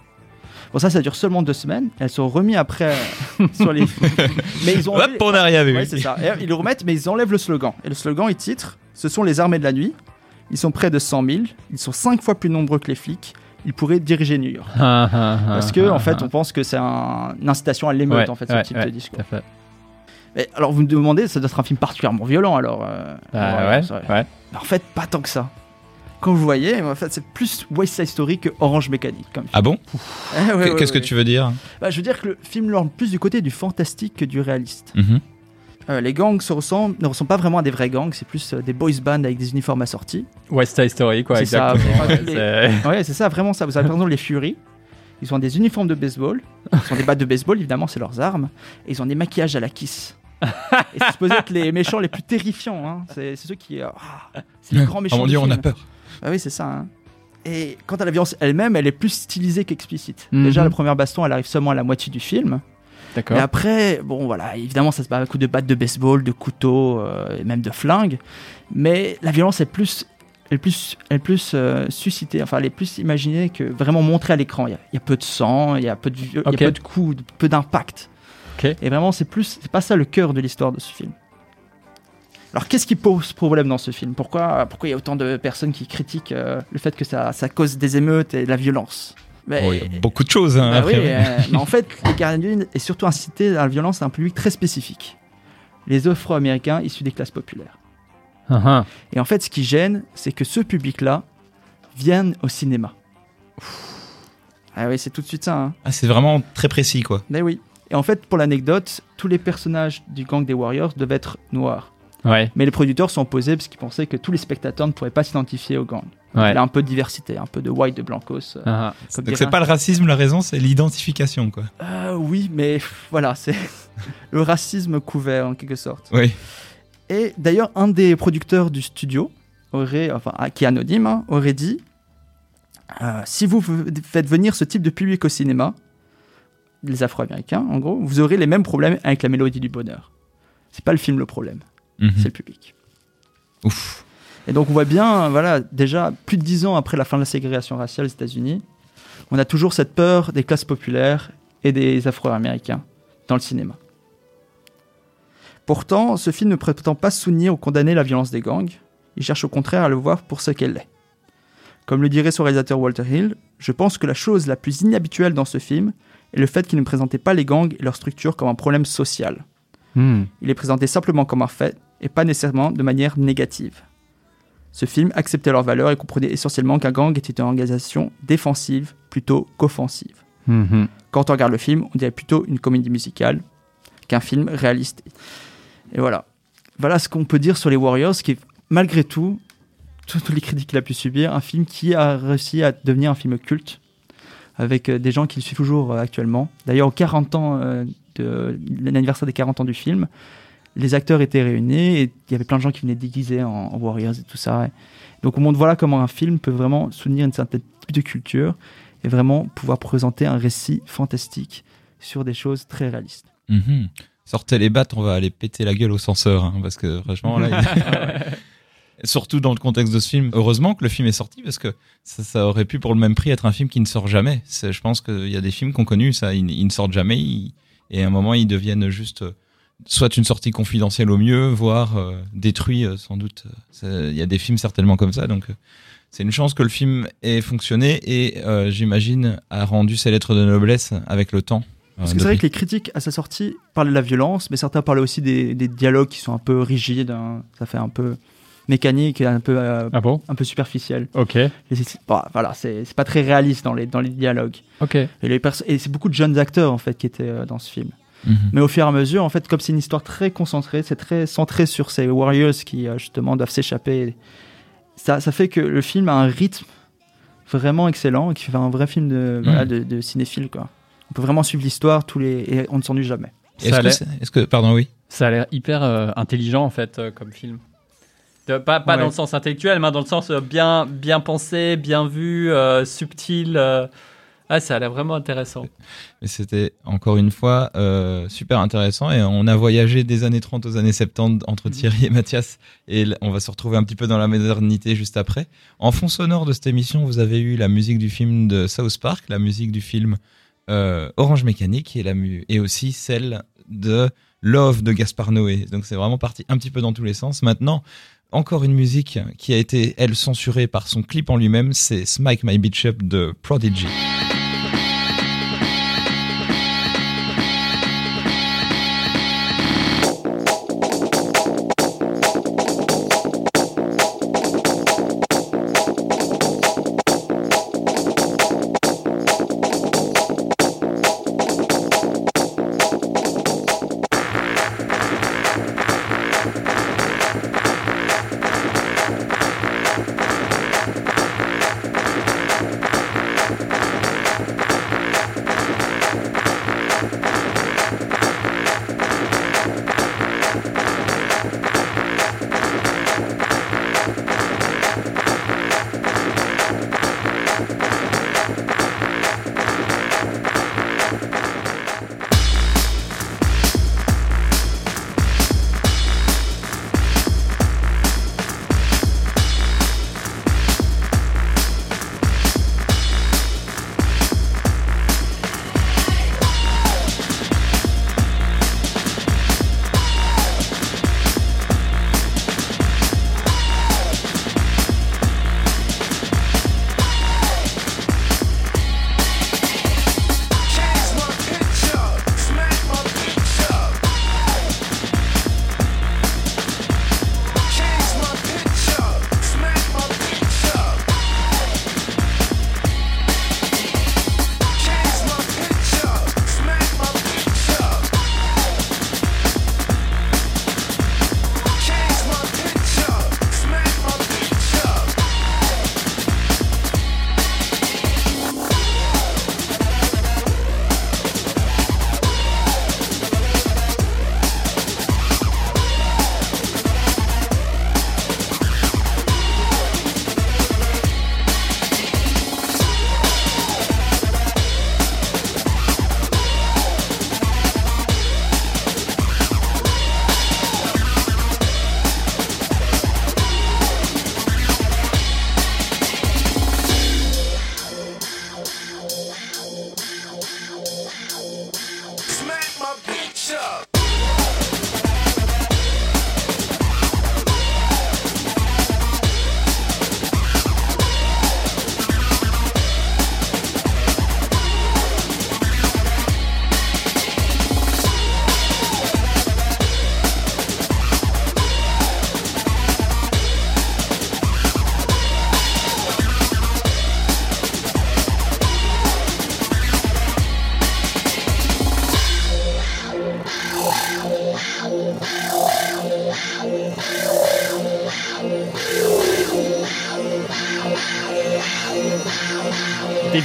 Bon, ça, ça dure seulement deux semaines. Elles sont remises après euh, sur les. mais ils ont. Hop, on n'a rien vu. Ouais, c'est ça. Et ils le remettent, mais ils enlèvent le slogan. Et le slogan, il titre Ce sont les armées de la nuit. Ils sont près de 100 000. Ils sont cinq fois plus nombreux que les flics. Ils pourraient diriger New York. Parce que, en fait, on pense que c'est un- une incitation à l'émeute, Ouais, en fait, ce ouais, type de discours. Mais alors, vous me demandez, ça doit être un film particulièrement violent, alors. euh, Bah ouais, ouais, en fait, pas tant que ça. Comme vous voyez, en fait, c'est plus West Side Story que Orange Mécanique. Comme. Ah bon? Eh ouais, ouais, Qu'est-ce que ouais. tu veux dire? Bah, Je veux dire que le film lorne plus du côté du fantastique que du réaliste. Mhm. Euh, les gangs se ressemblent, ne ressemblent pas vraiment à des vrais gangs, c'est plus euh, des boys bands avec des uniformes assortis. West Side Story, quoi, C'est ça, exactement. ouais, les- c'est- Ouais, c'est ça, vraiment ça. Vous avez par exemple les Fury. Ils ont des uniformes de baseball. Ils ont des battes de baseball, évidemment, c'est leurs armes. Et ils ont des maquillages à la kiss. Et c'est supposé être les méchants les plus terrifiants. hein. C'est ceux qui. euh, ah, c'est les grands méchants. Du dieu, on a peur. Bah oui, c'est ça. hein. Et quant à la violence elle-même, elle est plus stylisée qu'explicite. Mhm. Déjà, la première baston, elle arrive seulement à la moitié du film. D'accord. Mais après, bon voilà, évidemment, ça se bat à coups de battes de baseball, de couteaux, euh, et même de flingues. Mais la violence est plus, elle est plus, elle est plus euh, suscitée, enfin, elle est plus imaginée que vraiment montrée à l'écran. Il y, a- il y a peu de sang, il y a peu de, vi- il y a peu de coups, peu d'impact. Et vraiment, c'est plus, c'est pas ça le cœur de l'histoire de ce film. Alors, qu'est-ce qui pose problème dans ce film? Pourquoi, pourquoi il y a autant de personnes qui critiquent euh, le fait que ça, ça cause des émeutes et de la violence? Mais- Oh, il y a beaucoup de choses. Hein, bah oui, euh, mais en fait, les gardiens de est surtout incité à la violence à un public très spécifique. Les Afro-Américains issus des classes populaires. Ah, ah. Et en fait, ce qui gêne, c'est que ce public-là vienne au cinéma. Ah oui, c'est tout de suite ça. Hein. Ah, c'est vraiment très précis, quoi. Mais oui. Et en fait, pour l'anecdote, tous les personnages du gang des Warriors devaient être noirs. Ouais. Mais les producteurs sont opposés parce qu'ils pensaient que tous les spectateurs ne pourraient pas s'identifier au gang. Ouais. Il y a un peu de diversité, un peu de white, de blancos. euh, Ah, comme Donc c'est pas le racisme, la raison, c'est l'identification, quoi. Euh, oui, mais voilà, c'est le racisme couvert en quelque sorte. Oui. Et d'ailleurs, un des producteurs du studio, aurait, enfin, qui est anonyme, hein, aurait dit euh, si vous faites venir ce type de public au cinéma, les Afro-Américains, en gros, vous aurez les mêmes problèmes avec la mélodie du bonheur. C'est pas le film le problème, Mhm. c'est le public. Ouf. Et donc on voit bien, voilà, déjà plus de dix ans après la fin de la ségrégation raciale aux États-Unis, on a toujours cette peur des classes populaires et des Afro-Américains dans le cinéma. Pourtant, ce film ne prétend pas soutenir ou condamner la violence des gangs, il cherche au contraire à le voir pour ce qu'elle est. Comme le dirait son réalisateur Walter Hill, je pense que la chose la plus inhabituelle dans ce film est le fait qu'il ne présentait pas les gangs et leur structure comme un problème social. Hmm. Il les présentait simplement comme un fait et pas nécessairement de manière négative. Ce film acceptait leurs valeurs et comprenait essentiellement qu'un gang était une organisation défensive plutôt qu'offensive. Mhm. Quand on regarde le film, on dirait plutôt une comédie musicale qu'un film réaliste. Et voilà. Voilà ce qu'on peut dire sur les Warriors, qui est malgré tout, toutes les critiques qu'il a pu subir, un film qui a réussi à devenir un film culte, avec euh, des gens qui le suivent toujours euh, actuellement. D'ailleurs, aux 40 ans euh, de l'anniversaire des 40 ans du film, les acteurs étaient réunis et il y avait plein de gens qui venaient déguisés en, en Warriors et tout ça. Et donc on montre voilà comment un film peut vraiment soutenir une certaine type de culture et vraiment pouvoir présenter un récit fantastique sur des choses très réalistes. Mhm. Sortez les battes, on va aller péter la gueule au censeur, hein, parce que franchement là. Surtout dans le contexte de ce film. Heureusement que le film est sorti parce que ça, ça aurait pu pour le même prix être un film qui ne sort jamais. Je pense qu'il y a des films qu'on connu, ça, ils, ils ne sortent jamais ils- et à un moment ils deviennent juste euh, soit une sortie confidentielle au mieux, voire euh, détruits euh, sans doute. Il y a des films certainement comme ça, donc euh, c'est une chance que le film ait fonctionné et j'imagine a rendu ses lettres de noblesse avec le temps. Parce que c'est vrai que les critiques à sa sortie parlaient de la violence, mais certains parlaient aussi des, des dialogues qui sont un peu rigides, hein. ça fait un peu mécanique et un peu, euh, Ah bon un peu superficiel. Ok. C'est- bah, voilà, c'est c'est pas très réaliste dans les, dans les dialogues. Ok. Et, les perso- et c'est beaucoup de jeunes acteurs en fait qui étaient euh, dans ce film. Mhm. Mais au fur et à mesure, en fait, comme c'est une histoire très concentrée, c'est très centré sur ces warriors qui euh, justement doivent s'échapper. Ça, ça fait que le film a un rythme vraiment excellent et qui fait un vrai film de, voilà, Mhm. de, de cinéphile quoi. On peut vraiment suivre l'histoire tous les et on ne s'ennuie jamais. Est-ce Ça a que, est-ce pardon, oui. Ça a l'air hyper euh, intelligent en fait euh, comme film. De- pas pas Ouais. dans le sens intellectuel, mais dans le sens euh, bien, bien pensé, bien vu, euh, subtil. euh. Ah, ça a l'air vraiment intéressant. Mais c'était encore une fois euh, super intéressant et on a voyagé des années 30 aux années 70 entre Thierry et Mathias et on va se retrouver un petit peu dans la modernité juste après. En fond sonore de cette émission, vous avez eu la musique du film de South Park, la musique du film euh, Orange Mécanique et, la mu- et aussi celle de Love de Gaspar Noé. Donc c'est vraiment parti un petit peu dans tous les sens. Maintenant, encore une musique qui a été, elle, censurée par son clip en lui-même, c'est Smike My Bitch Up de Prodigy.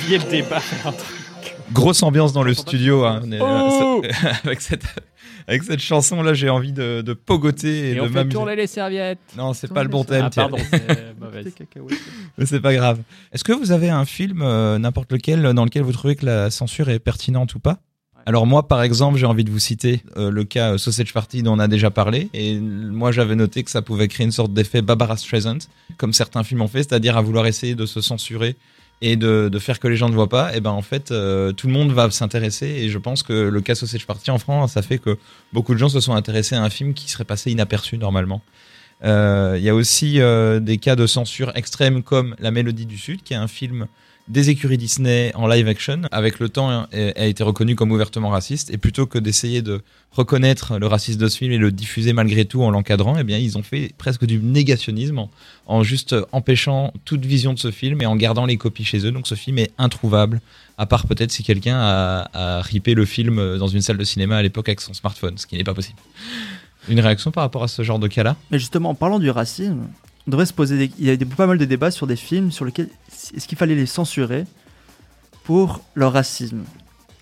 Dévier le débat. Grosse ambiance dans le studio. hein. Est- Oh avec, cette, avec cette chanson là, j'ai envie de, de pogoter et, Et de on fait tourner les serviettes. Non, c'est pas le bon thème. Ah, pardon, c'est mauvaise. Mais c'est pas grave. Est-ce que vous avez un film, euh, n'importe lequel, dans lequel vous trouvez que la censure est pertinente ou pas alors moi, par exemple, j'ai envie de vous citer euh, le cas euh, Sausage Party dont on a déjà parlé. Et euh, moi, j'avais noté que ça pouvait créer une sorte d'effet Barbara Streisand, comme certains films ont fait, c'est-à-dire à vouloir essayer de se censurer et de, faire que les gens ne voient pas. Et ben en fait, euh, tout le monde va s'intéresser. Et je pense que le cas Sausage Party en France, ça fait que beaucoup de gens se sont intéressés à un film qui serait passé inaperçu normalement. Euh, Il y a aussi euh, des cas de censure extrême comme La Mélodie du Sud, qui est un film des écuries Disney en live action, avec le temps hein, a été reconnu comme ouvertement raciste, et plutôt que d'essayer de reconnaître le racisme de ce film et le diffuser malgré tout en l'encadrant, eh bien ils ont fait presque du négationnisme en, en juste empêchant toute vision de ce film et en gardant les copies chez eux. Donc ce film est introuvable, à part peut-être si quelqu'un a, a ripé le film dans une salle de cinéma à l'époque avec son smartphone, ce qui n'est pas possible. Une réaction par rapport à ce genre de cas-là? Mais justement, en parlant du racisme, on devrait se poser. des- Il y a des- pas mal de débats sur des films sur lesquels est-ce qu'il fallait les censurer pour leur racisme?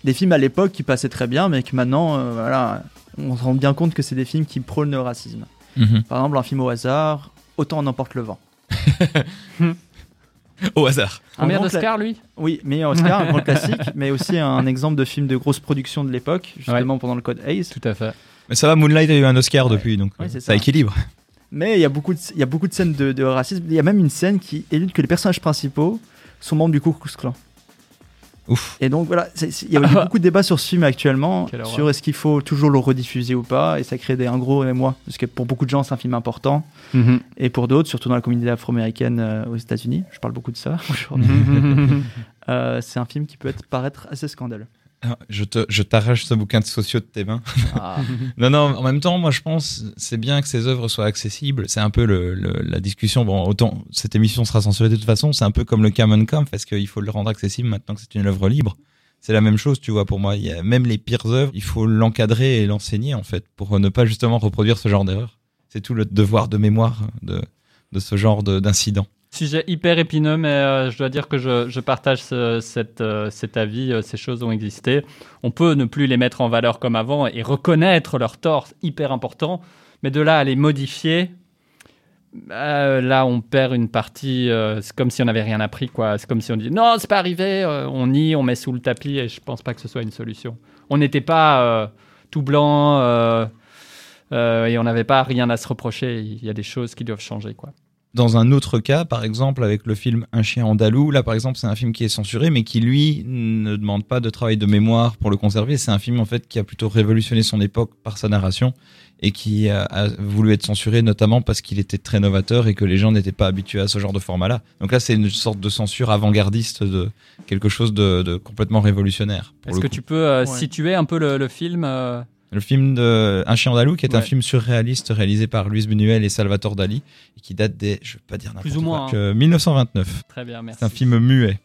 Des films à l'époque qui passaient très bien, mais que maintenant, euh, voilà, on se rend bien compte que c'est des films qui prônent le racisme. Mhm. Par exemple, un film au hasard, Autant en emporte le vent. Au hasard. Un grand d'Oscars, cla- lui? Oui, mais Oscar, un grand classique, mais aussi un exemple de film de grosse production de l'époque, justement pendant le code Hayes. Tout à fait. Mais ça va, Moonlight a eu un Oscar depuis, donc Ouais, euh, ça. équilibre. Mais il y a beaucoup de, il y a beaucoup de scènes de, de racisme. Il y a même une scène qui élude que les personnages principaux sont membres du Ku Klux Klan. Ouf. Et donc voilà, il y a beaucoup de débats sur ce film actuellement, sur est-ce qu'il faut toujours le rediffuser ou pas, et ça crée des, un gros émoi, parce que pour beaucoup de gens c'est un film important, Mhm. et pour d'autres, surtout dans la communauté afro-américaine euh, aux États-Unis, je parle beaucoup de ça aujourd'hui, euh, c'est un film qui peut être, paraître assez scandaleux. Ah, Je te, je t'arrache ce bouquin de sociaux de tes mains. Ah. non, non, en même temps, moi je pense c'est bien que ces œuvres soient accessibles. C'est un peu le, le- la discussion. Bon, autant cette émission sera censurée de toute façon, c'est un peu comme le Common Camp parce qu'il faut le rendre accessible maintenant que c'est une œuvre libre. C'est la même chose, tu vois, pour moi. Il y a même les pires œuvres, il faut l'encadrer et l'enseigner en fait pour ne pas justement reproduire ce genre d'erreur. C'est tout le devoir de mémoire de, de ce genre de- d'incident. Sujet hyper épineux, mais euh, je dois dire que je, je partage ce- euh, cet avis. euh, ces choses ont existé. On peut ne plus les mettre en valeur comme avant et reconnaître leurs torts, hyper important. Mais de là à les modifier, là on perd une partie. c'est comme si on n'avait rien appris, quoi. C'est comme si on dit non, c'est pas arrivé. on nie, on met sous le tapis, et je pense pas que ce soit une solution. On n'était pas tout blanc. et on n'avait pas rien à se reprocher. Il y a des choses qui doivent changer, quoi. Dans un autre cas, par exemple, avec le film Un chien andalou, là par exemple, c'est un film qui est censuré, mais qui lui ne demande pas de travail de mémoire pour le conserver. C'est un film en fait qui a plutôt révolutionné son époque par sa narration et qui a, a voulu être censuré notamment parce qu'il était très novateur et que les gens n'étaient pas habitués à ce genre de format-là. Donc là, c'est une sorte de censure avant-gardiste de quelque chose de, de complètement révolutionnaire. Est-ce que coup. tu peux euh, Ouais. situer un peu le, le film euh, Le film de Un chien andalou, qui est un film surréaliste réalisé par Luis Buñuel et Salvatore Dali, et qui date des, je veux pas dire n'importe quoi, hein. que 1929. Très bien, merci. C'est un film muet,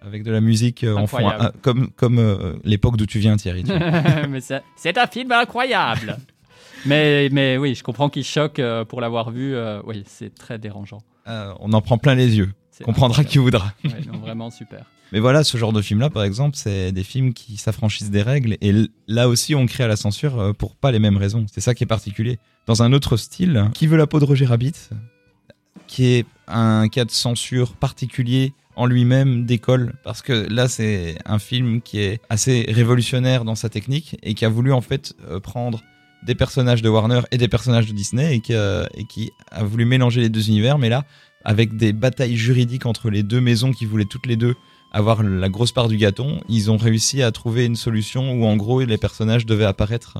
avec de la musique euh, en fond, ah, comme, comme euh, l'époque d'où tu viens, Thierry. c'est un film incroyable. mais, mais oui, je comprends qu'il choque euh, pour l'avoir vu. oui, c'est très dérangeant. On en prend plein les yeux. Comprendra qui voudra. Ouais, non, vraiment super. Mais voilà, ce genre de film-là, par exemple, c'est des films qui s'affranchissent des règles. Et là aussi, on crée à la censure euh, pour pas les mêmes raisons. C'est ça qui est particulier. Dans un autre style, Qui veut la peau de Roger Rabbit, qui est un cas de censure particulier en lui-même d'école, parce que là, c'est un film qui est assez révolutionnaire dans sa technique et qui a voulu en fait euh, prendre des personnages de Warner et des personnages de Disney et qui, et qui a voulu mélanger les deux univers, mais là, avec des batailles juridiques entre les deux maisons qui voulaient toutes les deux avoir la grosse part du gâteau, ils ont réussi à trouver une solution où en gros les personnages devaient apparaître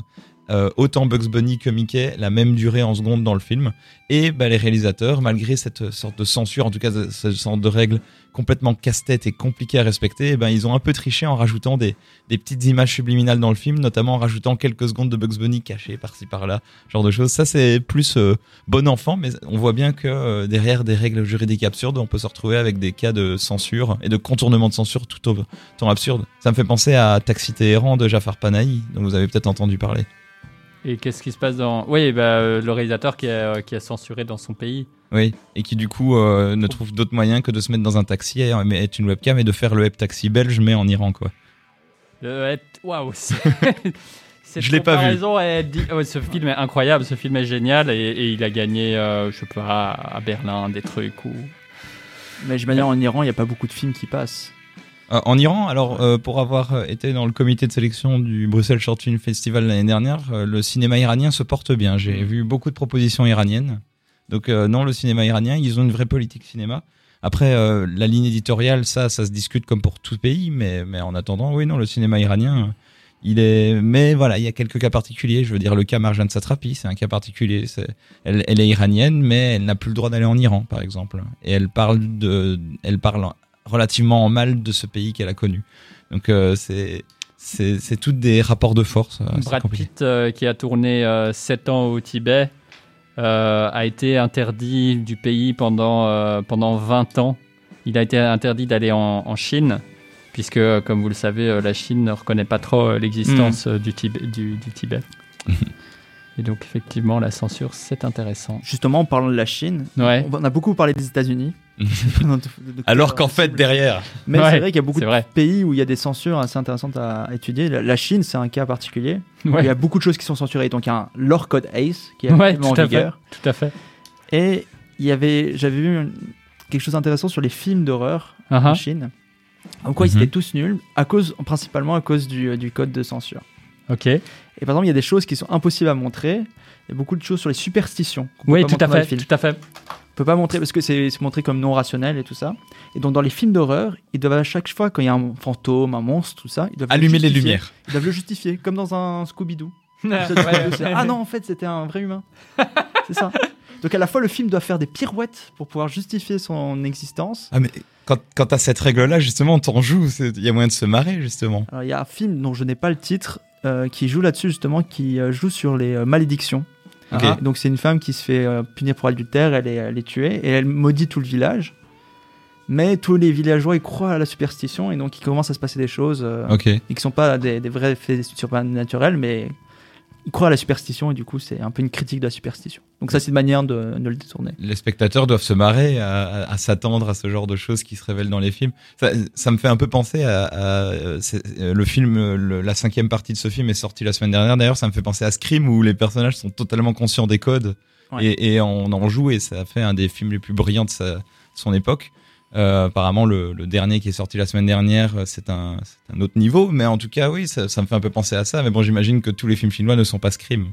euh, autant Bugs Bunny que Mickey la même durée en secondes dans le film. Et bah, les réalisateurs, malgré cette sorte de censure, en tout cas cette sorte de règle complètement casse-tête et compliquée à respecter, eh ben, ils ont un peu triché en rajoutant des, petites images subliminales dans le film, notamment en rajoutant quelques secondes de Bugs Bunny cachées par-ci par-là, genre de choses. Ça c'est plus euh, bon enfant, mais on voit bien que euh, derrière des règles juridiques absurdes, on peut se retrouver avec des cas de censure et de contournement de censure tout autant absurde. Ça me fait penser à Taxi Téhéran de Jafar Panahi, dont vous avez peut-être entendu parler. Et qu'est-ce qui se passe dans. Oui, bah, euh, le réalisateur qui a, qui a censuré dans son pays. Oui, et qui du coup euh, ne trouve d'autre moyen que de se mettre dans un taxi et mettre une webcam et de faire le web taxi belge, mais en Iran, quoi. Le- Waouh! c'est- cette Je l'ai pas vu. comparaison est di- ouais, ce film est incroyable, ce film est génial et, et il a gagné, euh, je sais pas, à Berlin des trucs ou. Mais j'imagine en Iran, il n'y a pas beaucoup de films qui passent. Euh, en Iran, alors euh, pour avoir euh, été dans le comité de sélection du Bruxelles Short Film Festival l'année dernière, euh, le cinéma iranien se porte bien. J'ai vu beaucoup de propositions iraniennes. Donc euh, non, le cinéma iranien, ils ont une vraie politique cinéma. Après, euh, la ligne éditoriale, ça, ça se discute comme pour tout pays, mais, mais en attendant, oui, non, le cinéma iranien, il est. Mais voilà, il y a quelques cas particuliers. Je veux dire, le cas Marjane Satrapi, c'est un cas particulier. C'est- Elle, elle est iranienne, mais elle n'a plus le droit d'aller en Iran, par exemple. Et elle parle de, elle parle relativement mal de ce pays qu'elle a connu. Donc euh, c'est c'est c'est toutes des rapports de force. euh, Brad. Pitt, euh, qui a tourné 7 ans au Tibet, euh, a été interdit du pays pendant, euh, pendant 20 ans. Il a été interdit d'aller en, en Chine, puisque, euh, comme vous le savez, euh, la Chine ne reconnaît pas trop euh, l'existence euh, du, Tibet, du, du Tibet. Et donc, effectivement, la censure, c'est intéressant. Justement, en parlant de la Chine, Ouais. on a beaucoup parlé des États-Unis. Alors qu'en fait, derrière. Mais Ouais, c'est vrai qu'il y a beaucoup de pays où il y a des censures assez intéressantes à étudier. La, la Chine, c'est un cas particulier. Ouais. Il y a beaucoup de choses qui sont censurées. Donc, il y a un leur code ACE qui est Ouais, tout en à fait. Tout à fait. Et il y avait, j'avais vu quelque chose d'intéressant sur les films d'horreur Uh-huh. en Chine. En quoi ils Mhm. étaient tous nuls, à cause, principalement à cause du, du code de censure. Ok. Et par exemple, il y a des choses qui sont impossibles à montrer. Il y a beaucoup de choses sur les superstitions. Oui, tout à montrer dans les fait. Tout à fait. On peut pas montrer parce que c'est montré comme non rationnel et tout ça. Et donc dans les films d'horreur, ils doivent à chaque fois quand il y a un fantôme, un monstre, tout ça, ils doivent le Allumer les lumières. Ils doivent le justifier, comme dans un c'est- ouais. ah non, en fait, c'était un vrai humain. c'est ça. Donc à la fois le film doit faire des pirouettes pour pouvoir justifier son existence. Ah mais quand quand t'as cette règle-là, justement, t'en joues. Il y a moyen de se marrer, justement. Alors il y a un film dont je n'ai pas le titre euh, qui joue là-dessus justement, qui euh, joue sur les euh, malédictions. Donc c'est une femme qui se fait euh, punir pour adultère, elle est, elle est tuée et elle maudit tout le village. Mais tous les villageois ils croient à la superstition et donc il commence à se passer des choses euh, Ok. et qui sont pas des, des vrais faits surnaturels, mais ils croient à la superstition et du coup c'est un peu une critique de la superstition. Donc ça c'est une manière de, de le détourner. Les spectateurs doivent se marrer à, à- à s'attendre à ce genre de choses qui se révèlent dans les films. Ça, ça me fait un peu penser à, à, euh, le film, le- la cinquième partie de ce film est sortie la semaine dernière. D'ailleurs, ça me fait penser à Scream où les personnages sont totalement conscients des codes Ouais. et, et on en joue et ça fait un des films les plus brillants de, sa- de son époque. Euh, apparemment, le, le dernier qui est sorti la semaine dernière, euh, c'est un, autre niveau, mais en tout cas, oui, ça, ça me fait un peu penser à ça. Mais bon, j'imagine que tous les films chinois ne sont pas Scream.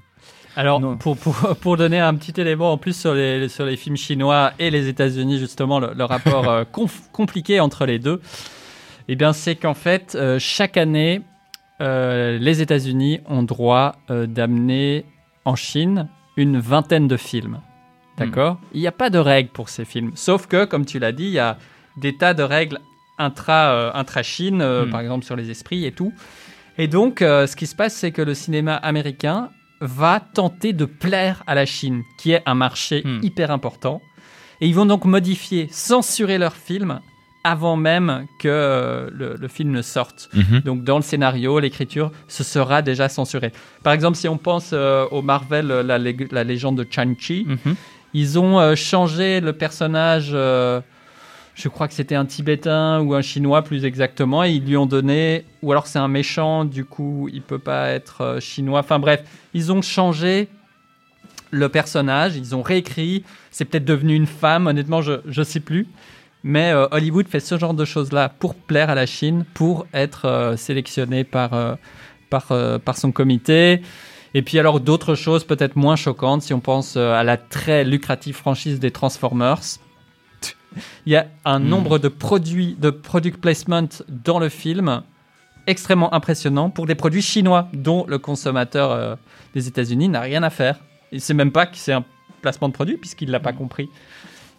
Alors, pour, pour, pour donner un petit élément en plus sur les, sur les films chinois et les États-Unis, justement, le, le rapport euh, conf- compliqué entre les deux, eh bien, c'est qu'en fait, euh, chaque année, euh, les États-Unis ont droit euh, d'amener en Chine une vingtaine de films. D'accord Il n'y a pas de règles pour ces films. Sauf que, comme tu l'as dit, il y a des tas de règles intra, euh, intra-Chine, euh, Mm. par exemple sur les esprits et tout. Et donc, euh, ce qui se passe, c'est que le cinéma américain va tenter de plaire à la Chine, qui est un marché Hmm. hyper important. Et ils vont donc modifier, censurer leurs films avant même que euh, le, le film ne sorte. Mhm. Donc dans le scénario, l'écriture, ce sera déjà censuré. Par exemple, si on pense au Marvel, la, lég- la légende de Chang-Chi, ils ont euh, changé le personnage, euh, je crois que c'était un Tibétain ou un Chinois plus exactement, et ils lui ont donné, ou alors c'est un méchant, du coup il peut pas être euh, chinois. Enfin bref, ils ont changé le personnage, ils ont réécrit, c'est peut-être devenu une femme, honnêtement je je sais plus. Mais Hollywood fait ce genre de choses-là pour plaire à la Chine, pour être sélectionné par, par, par son comité. Et puis alors d'autres choses peut-être moins choquantes, si on pense euh, à la très lucrative franchise des Transformers. Il y a un nombre de produits, de product placement dans le film extrêmement impressionnant pour des produits chinois dont le consommateur euh, des États-Unis n'a rien à faire. Il sait même pas que c'est un placement de produit puisqu'il l'a pas compris.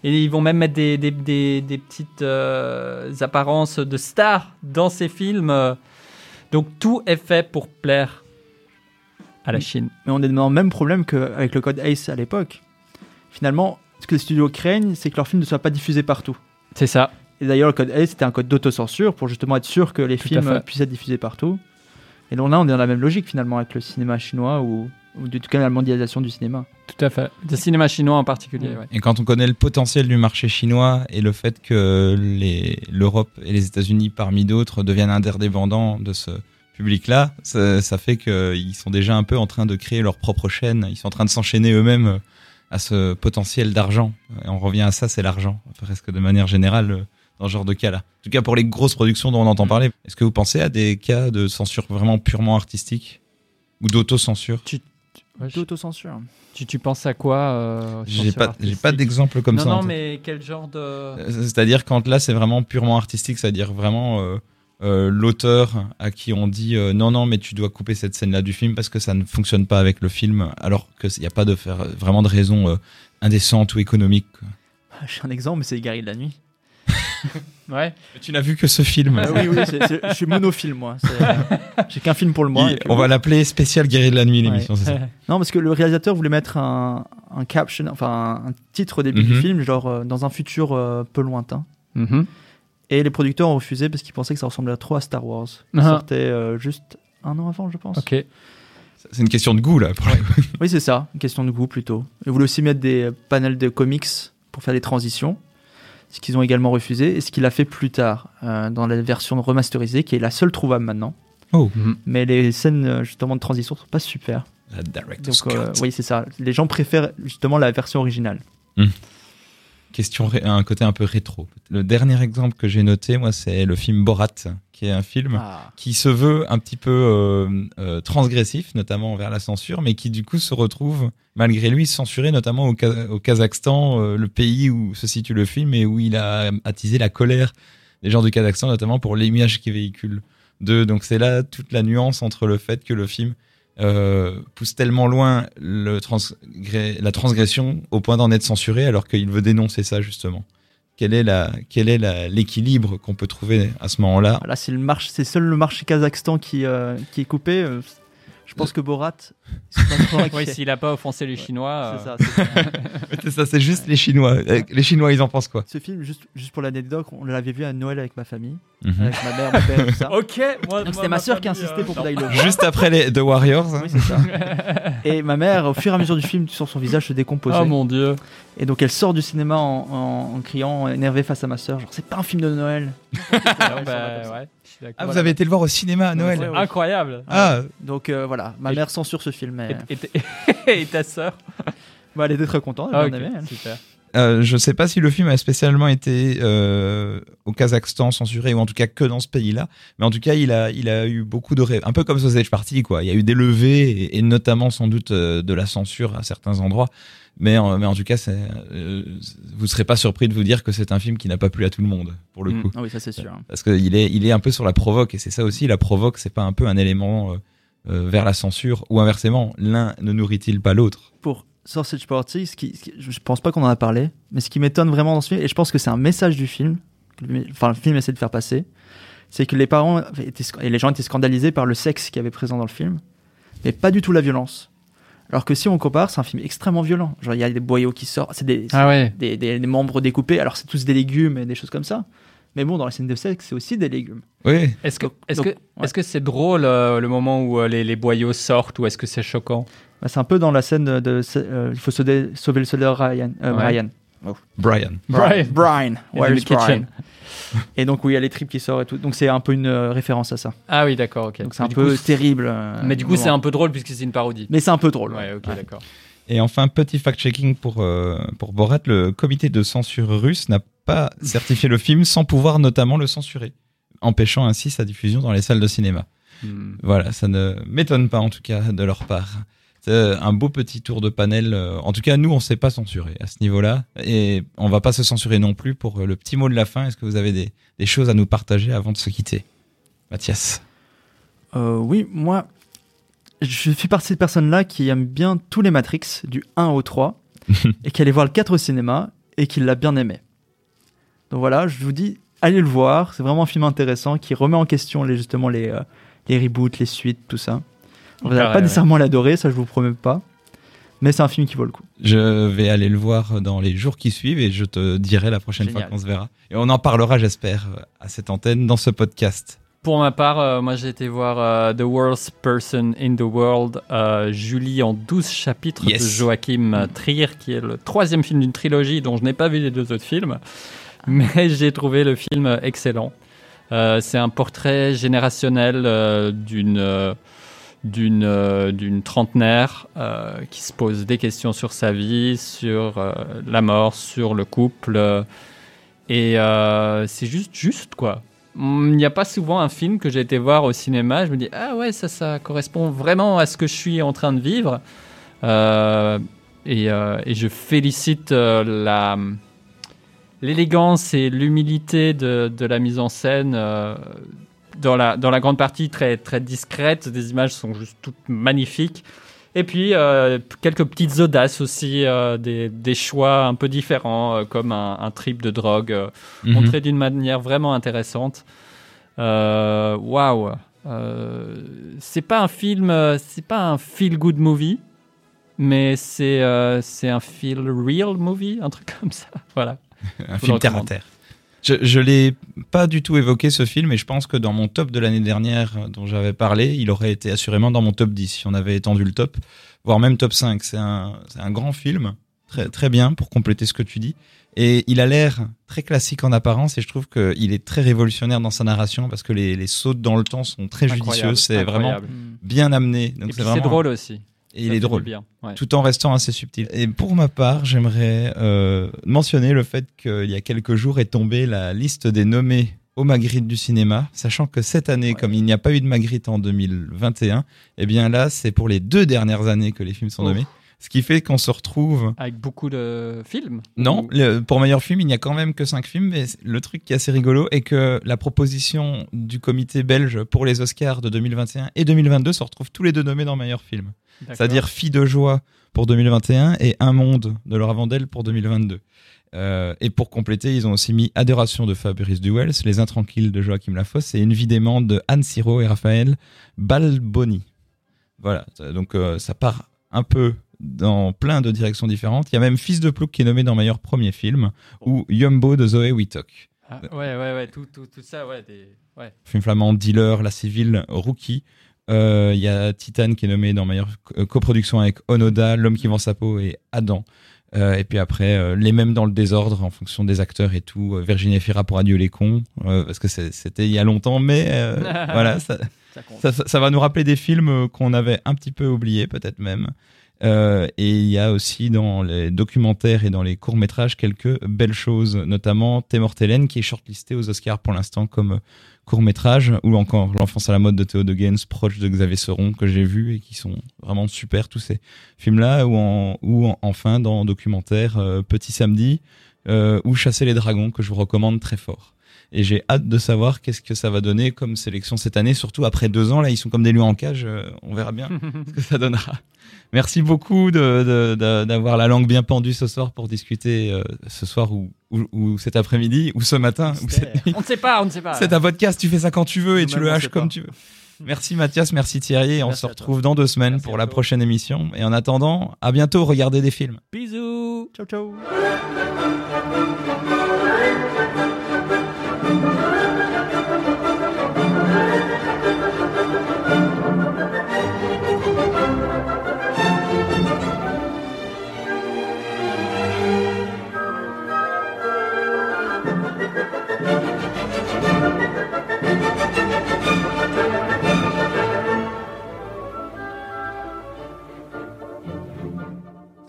Et ils vont même mettre des, des, des- des petites euh, apparences de stars dans ces films. Donc tout est fait pour plaire à la Chine. Mais on est dans le même problème qu'avec le code ACE à l'époque. Finalement, ce que les studios craignent, c'est que leurs films ne soient pas diffusés partout. C'est ça. Et d'ailleurs, le code ACE, c'était un code d'autocensure pour justement être sûr que les Tout films puissent être diffusés partout. Et donc là, on est dans la même logique finalement avec le cinéma chinois où ou en tout cas la mondialisation du cinéma. Tout à fait. Le cinéma chinois en particulier, ouais. Et quand on connaît le potentiel du marché chinois et le fait que l'Europe et les États-Unis, parmi d'autres, deviennent interdépendants de ce public-là, ça, ça fait qu'ils sont déjà un peu en train de créer leur propre chaîne. Ils sont en train de s'enchaîner eux-mêmes à ce potentiel d'argent. Et on revient à ça, c'est l'argent, presque de manière générale, euh, dans ce genre de cas-là. En tout cas, pour les grosses productions dont on entend parler, est-ce que vous pensez à des cas de censure vraiment purement artistique? Ou d'autocensure? Ouais, je- D'autocensure. tu, tu penses à quoi euh, J'ai pas, pas d'exemple comme non, ça. Non, tête. mais quel genre de. Euh, C'est-à-dire quand là c'est vraiment purement artistique, c'est-à-dire vraiment euh, euh, l'auteur à qui on dit euh, non non mais tu dois couper cette scène-là du film parce que ça ne fonctionne pas avec le film, alors qu'il n'y a pas de faire vraiment de raison euh, indécente ou économique. J'ai un exemple, mais c'est Gary de la nuit. Ouais. Tu n'as vu que ce film. Euh, oui, oui, je suis monophile, moi. C'est, euh, J'ai qu'un film pour le mois. On va l'appeler spécial guerrier de la nuit l'émission. Ouais. c'est ça Non, parce que le réalisateur voulait mettre un, un caption, enfin un titre au début du Mhm. film, genre euh, dans un futur euh, peu lointain. Mhm. Et les producteurs ont refusé parce qu'ils pensaient que ça ressemblait trop à Star Wars. Il sortait euh, juste un an avant, je pense. Ok. C'est une question de goût là. Pour le- Oui, c'est ça, une question de goût plutôt. Ils voulaient aussi mettre des panels de comics pour faire des transitions, ce qu'ils ont également refusé, et ce qu'il a fait plus tard, euh, dans la version remasterisée, qui est la seule trouvable maintenant. Oh. Mhm. Mais les scènes euh, justement de transition sont pas super. La Donc, euh, oui, c'est ça. Les gens préfèrent justement la version originale. Question un côté un peu rétro. Le dernier exemple que j'ai noté moi c'est le film Borat, qui est un film Ah. qui se veut un petit peu euh, euh, transgressif, notamment envers la censure, mais qui du coup se retrouve malgré lui censuré, notamment au, Ka- au Kazakhstan, euh, le pays où se situe le film et où il a attisé la colère des gens du Kazakhstan, notamment pour l'image qu'il véhicule d'eux. Donc c'est là toute la nuance entre le fait que le film euh, pousse tellement loin le transgré- la transgression au point d'en être censuré, alors qu'il veut dénoncer ça justement. Quel est la, quel est l'équilibre qu'on peut trouver à ce moment-là? Là, c'est le marché, c'est seul le marché Kazakhstan qui, euh, qui est coupé. Euh, je pense que Borat. Oui, s'il a pas offensé les Chinois. C'est euh, ça, c'est ça. C'est juste les Chinois. Euh, Les Chinois, ils en pensent quoi Ce film, juste, juste pour l'anecdote, on l'avait vu à Noël avec ma famille, Mhm. avec ma mère, mon père, tout ça. Ok, moi, Donc, c'était ma sœur qui insistait pour qu'on aille le voir. Juste après les The Warriors. hein. Oui, c'est ça. Et ma mère, au fur et à mesure du film, sur son visage se décomposait. Oh mon dieu. Et donc elle sort du cinéma en, en- en criant, énervée face à ma sœur, genre c'est pas un film de Noël. Ah, bah, ouais, Ah, vous avez été le voir au cinéma à Noël Ouais, ouais. Incroyable. Ah, Donc euh, voilà, ma Et- mère censure ce film. Mais... Et, et- et ta sœur Bah, elle était très contente, elle Ah, a ok, bien aimé, elle. Super. Euh, je sais pas si le film a spécialement été euh, au Kazakhstan censuré ou en tout cas que dans ce pays-là, mais en tout cas il a il a eu beaucoup de rêves, un peu comme Sausage Party quoi. Il y a eu des levées et, et notamment sans doute euh, de la censure à certains endroits, mais en, mais en tout cas c'est euh, vous serez pas surpris de vous dire que c'est un film qui n'a pas plu à tout le monde pour le Mm. coup. Ah oui, ça c'est sûr. Parce qu'il est, il est un peu sur la provoque, et c'est ça aussi, la provoque, c'est pas un peu un élément vers la censure, ou inversement, l'un ne nourrit-il pas l'autre? Pour Sausage Party, ce qui, ce qui- je pense pas qu'on en a parlé, mais ce qui m'étonne vraiment dans ce film, et je pense que c'est un message du film, enfin le film essaie de faire passer, c'est que les parents étaient, et les gens étaient scandalisés par le sexe qui avait présent dans le film, mais pas du tout la violence. Alors que si on compare, c'est un film extrêmement violent. Genre il y a des boyaux qui sortent, c'est des, Ah ouais. des, des- des membres découpés, alors c'est tous des légumes et des choses comme ça. Mais bon, dans la scène de sexe, c'est aussi des légumes. Oui, Est-ce que est-ce donc, que ouais. est-ce que c'est drôle euh, le moment où euh, les, les boyaux sortent ou est-ce que c'est choquant? Bah, c'est un peu dans la scène de, de- euh, il faut sauver, sauver le soldat Ryan. euh, Ouais. Brian. Brian. Brian. Brian. Where is Brian? kitchen. Et donc oui, il y a les tripes qui sortent et tout. Donc c'est un peu une référence à ça. Ah oui, d'accord, ok. Donc c'est un peu coup, c'est- terrible. euh, Mais du coup, c'est un peu drôle puisque c'est une parodie. Mais c'est un peu drôle. Ouais, ok, Ouais. d'accord. Et enfin, petit fact-checking pour, euh, pour Borat, le comité de censure russe n'a pas certifié le film sans pouvoir notamment le censurer, empêchant ainsi sa diffusion dans les salles de cinéma. Hmm. Voilà, ça ne m'étonne pas en tout cas de leur part. C'est un beau petit tour de panel. euh, En tout cas, nous, on ne s'est pas censuré à ce niveau-là. Et on va pas se censurer non plus pour le petit mot de la fin. Est-ce que vous avez des, des choses à nous partager avant de se quitter? Mathias Euh, oui, moi, je fais partie de ces personnes-là qui aiment bien tous les Matrix, du 1 au 3, et qui allait voir le 4 au cinéma et qui l'a bien aimé. Donc voilà, je vous dis, allez le voir. C'est vraiment un film intéressant qui remet en question les, justement les, euh, les reboots, les suites, tout ça. Vous n'allez pas ouais. nécessairement l'adorer, ça je vous promets pas. Mais c'est un film qui vaut le coup. Je vais aller le voir dans les jours qui suivent et je te dirai la prochaine Génial. fois qu'on se verra. Et on en parlera, j'espère, à cette antenne dans ce podcast. Pour ma part, euh, moi j'ai été voir euh, The Worst Person in the World, euh, Julie en 12 chapitres Yes. de Joachim Trier, qui est le troisième film d'une trilogie dont je n'ai pas vu les deux autres films. Mais j'ai trouvé le film excellent. Euh, c'est un portrait générationnel euh, d'une euh, d'une d'une trentenaire qui se pose des questions sur sa vie, sur la mort, sur le couple. et c'est juste juste quoi. Il n'y a pas souvent un film que j'ai été voir au cinéma. Je me dis ah ouais ça ça correspond vraiment à ce que je suis en train de vivre. Et, et je félicite la l'élégance et l'humilité de, de la mise en scène. euh, dans la, dans la grande partie très, très discrète, des images sont juste toutes magnifiques. Et puis euh, quelques petites audaces aussi, euh, des, des choix un peu différents, euh, comme un, un trip de drogue, Mhm. montré d'une manière vraiment intéressante. Waouh! Euh, c'est pas un film, c'est pas un feel good movie, mais c'est c'est un feel real movie, un truc comme ça. Voilà. Un film terre à terre. Je, je l'ai pas du tout évoqué ce film, et je pense que dans mon top de l'année dernière euh, dont j'avais parlé, il aurait été assurément dans mon top 10 si on avait étendu le top, voire même top 5. C'est un, grand film, très, très bien pour compléter ce que tu dis. Et il a l'air très classique en apparence, et je trouve qu'il est très révolutionnaire dans sa narration parce que les, les sauts dans le temps sont très Incroyable, judicieux. C'est vraiment bien amené. Donc Et puis c'est c'est vraiment drôle aussi. Et Ça il est drôle, bien, ouais. tout en restant assez subtil. Et pour ma part, j'aimerais euh, mentionner le fait qu'il y a quelques jours est tombée la liste des nommés au Magritte du cinéma, sachant que cette année, comme il n'y a pas eu de Magritte en 2021, eh bien là, c'est pour les deux dernières années que les films sont Oh. nommés. Ce qui fait qu'on se retrouve Avec beaucoup de films. non, le- pour meilleur film, il n'y a quand même que 5 films, mais le truc qui est assez rigolo est que la proposition du comité belge pour les Oscars de 2021 et 2022 se retrouvent tous les deux nommés dans meilleur film. C'est-à-dire Fille de joie pour 2021 et Un monde de Laura Vandel pour 2022. Euh, et pour compléter, ils ont aussi mis Adoration de Fabrice Duels, Les Intranquilles de Joachim Lafosse et Une vie d'aimant de Anne Siro et Raphaël Balboni. Voilà, donc euh, ça part un peu dans plein de directions différentes. Il y a même Fils de Plouc qui est nommé dans meilleur premier film, ou Yumbo de Zoé Wittock. Ah, ouais, ouais, ouais, tout, tout, tout ça, ouais. Des... ouais. Film flamand, Dealer, La Civile, Rookie. Euh, Il y a Titan qui est nommé dans meilleure euh, coproduction avec Onoda, L'homme qui vend sa peau et Adam. Euh, et puis après, euh, les mêmes dans le désordre en fonction des acteurs et tout. Virginie Fira pour Adieu les cons, parce que c'était il y a longtemps, mais voilà, ça, Ça compte. ça, ça- ça va nous rappeler des films qu'on avait un petit peu oubliés, peut-être même. Euh, et il y a aussi dans les documentaires et dans les courts-métrages quelques belles choses, notamment T'es Hélène, qui est shortlisté aux Oscars pour l'instant comme court-métrage, ou encore L'enfance à la mode de Théo de Gaines, proche de Xavier Seron, que j'ai vu et qui sont vraiment super, tous ces films-là, ou, en, ou en- enfin dans documentaire euh, Petit Samedi, euh, ou Chasser les dragons, que je vous recommande très fort. Et j'ai hâte de savoir qu'est-ce que ça va donner comme sélection cette année, surtout après deux ans. Là, ils sont comme des lions en cage. euh, on verra bien ce que ça donnera. Merci beaucoup de- de- de- d'avoir la langue bien pendue ce soir pour discuter euh, ce soir ou, ou, ou cet après-midi ou ce matin ou cette nuit. On ne sait pas, on ne sait pas. C'est un podcast, tu fais ça quand tu veux et tu le haches comme pas. tu veux. Merci Mathias, merci Thierry. On se retrouve dans deux semaines pour la prochaine émission. Et en attendant, à bientôt, regardez des films. Bisous. Ciao, ciao.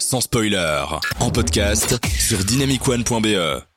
Sans spoiler, en podcast sur dynamicone.be.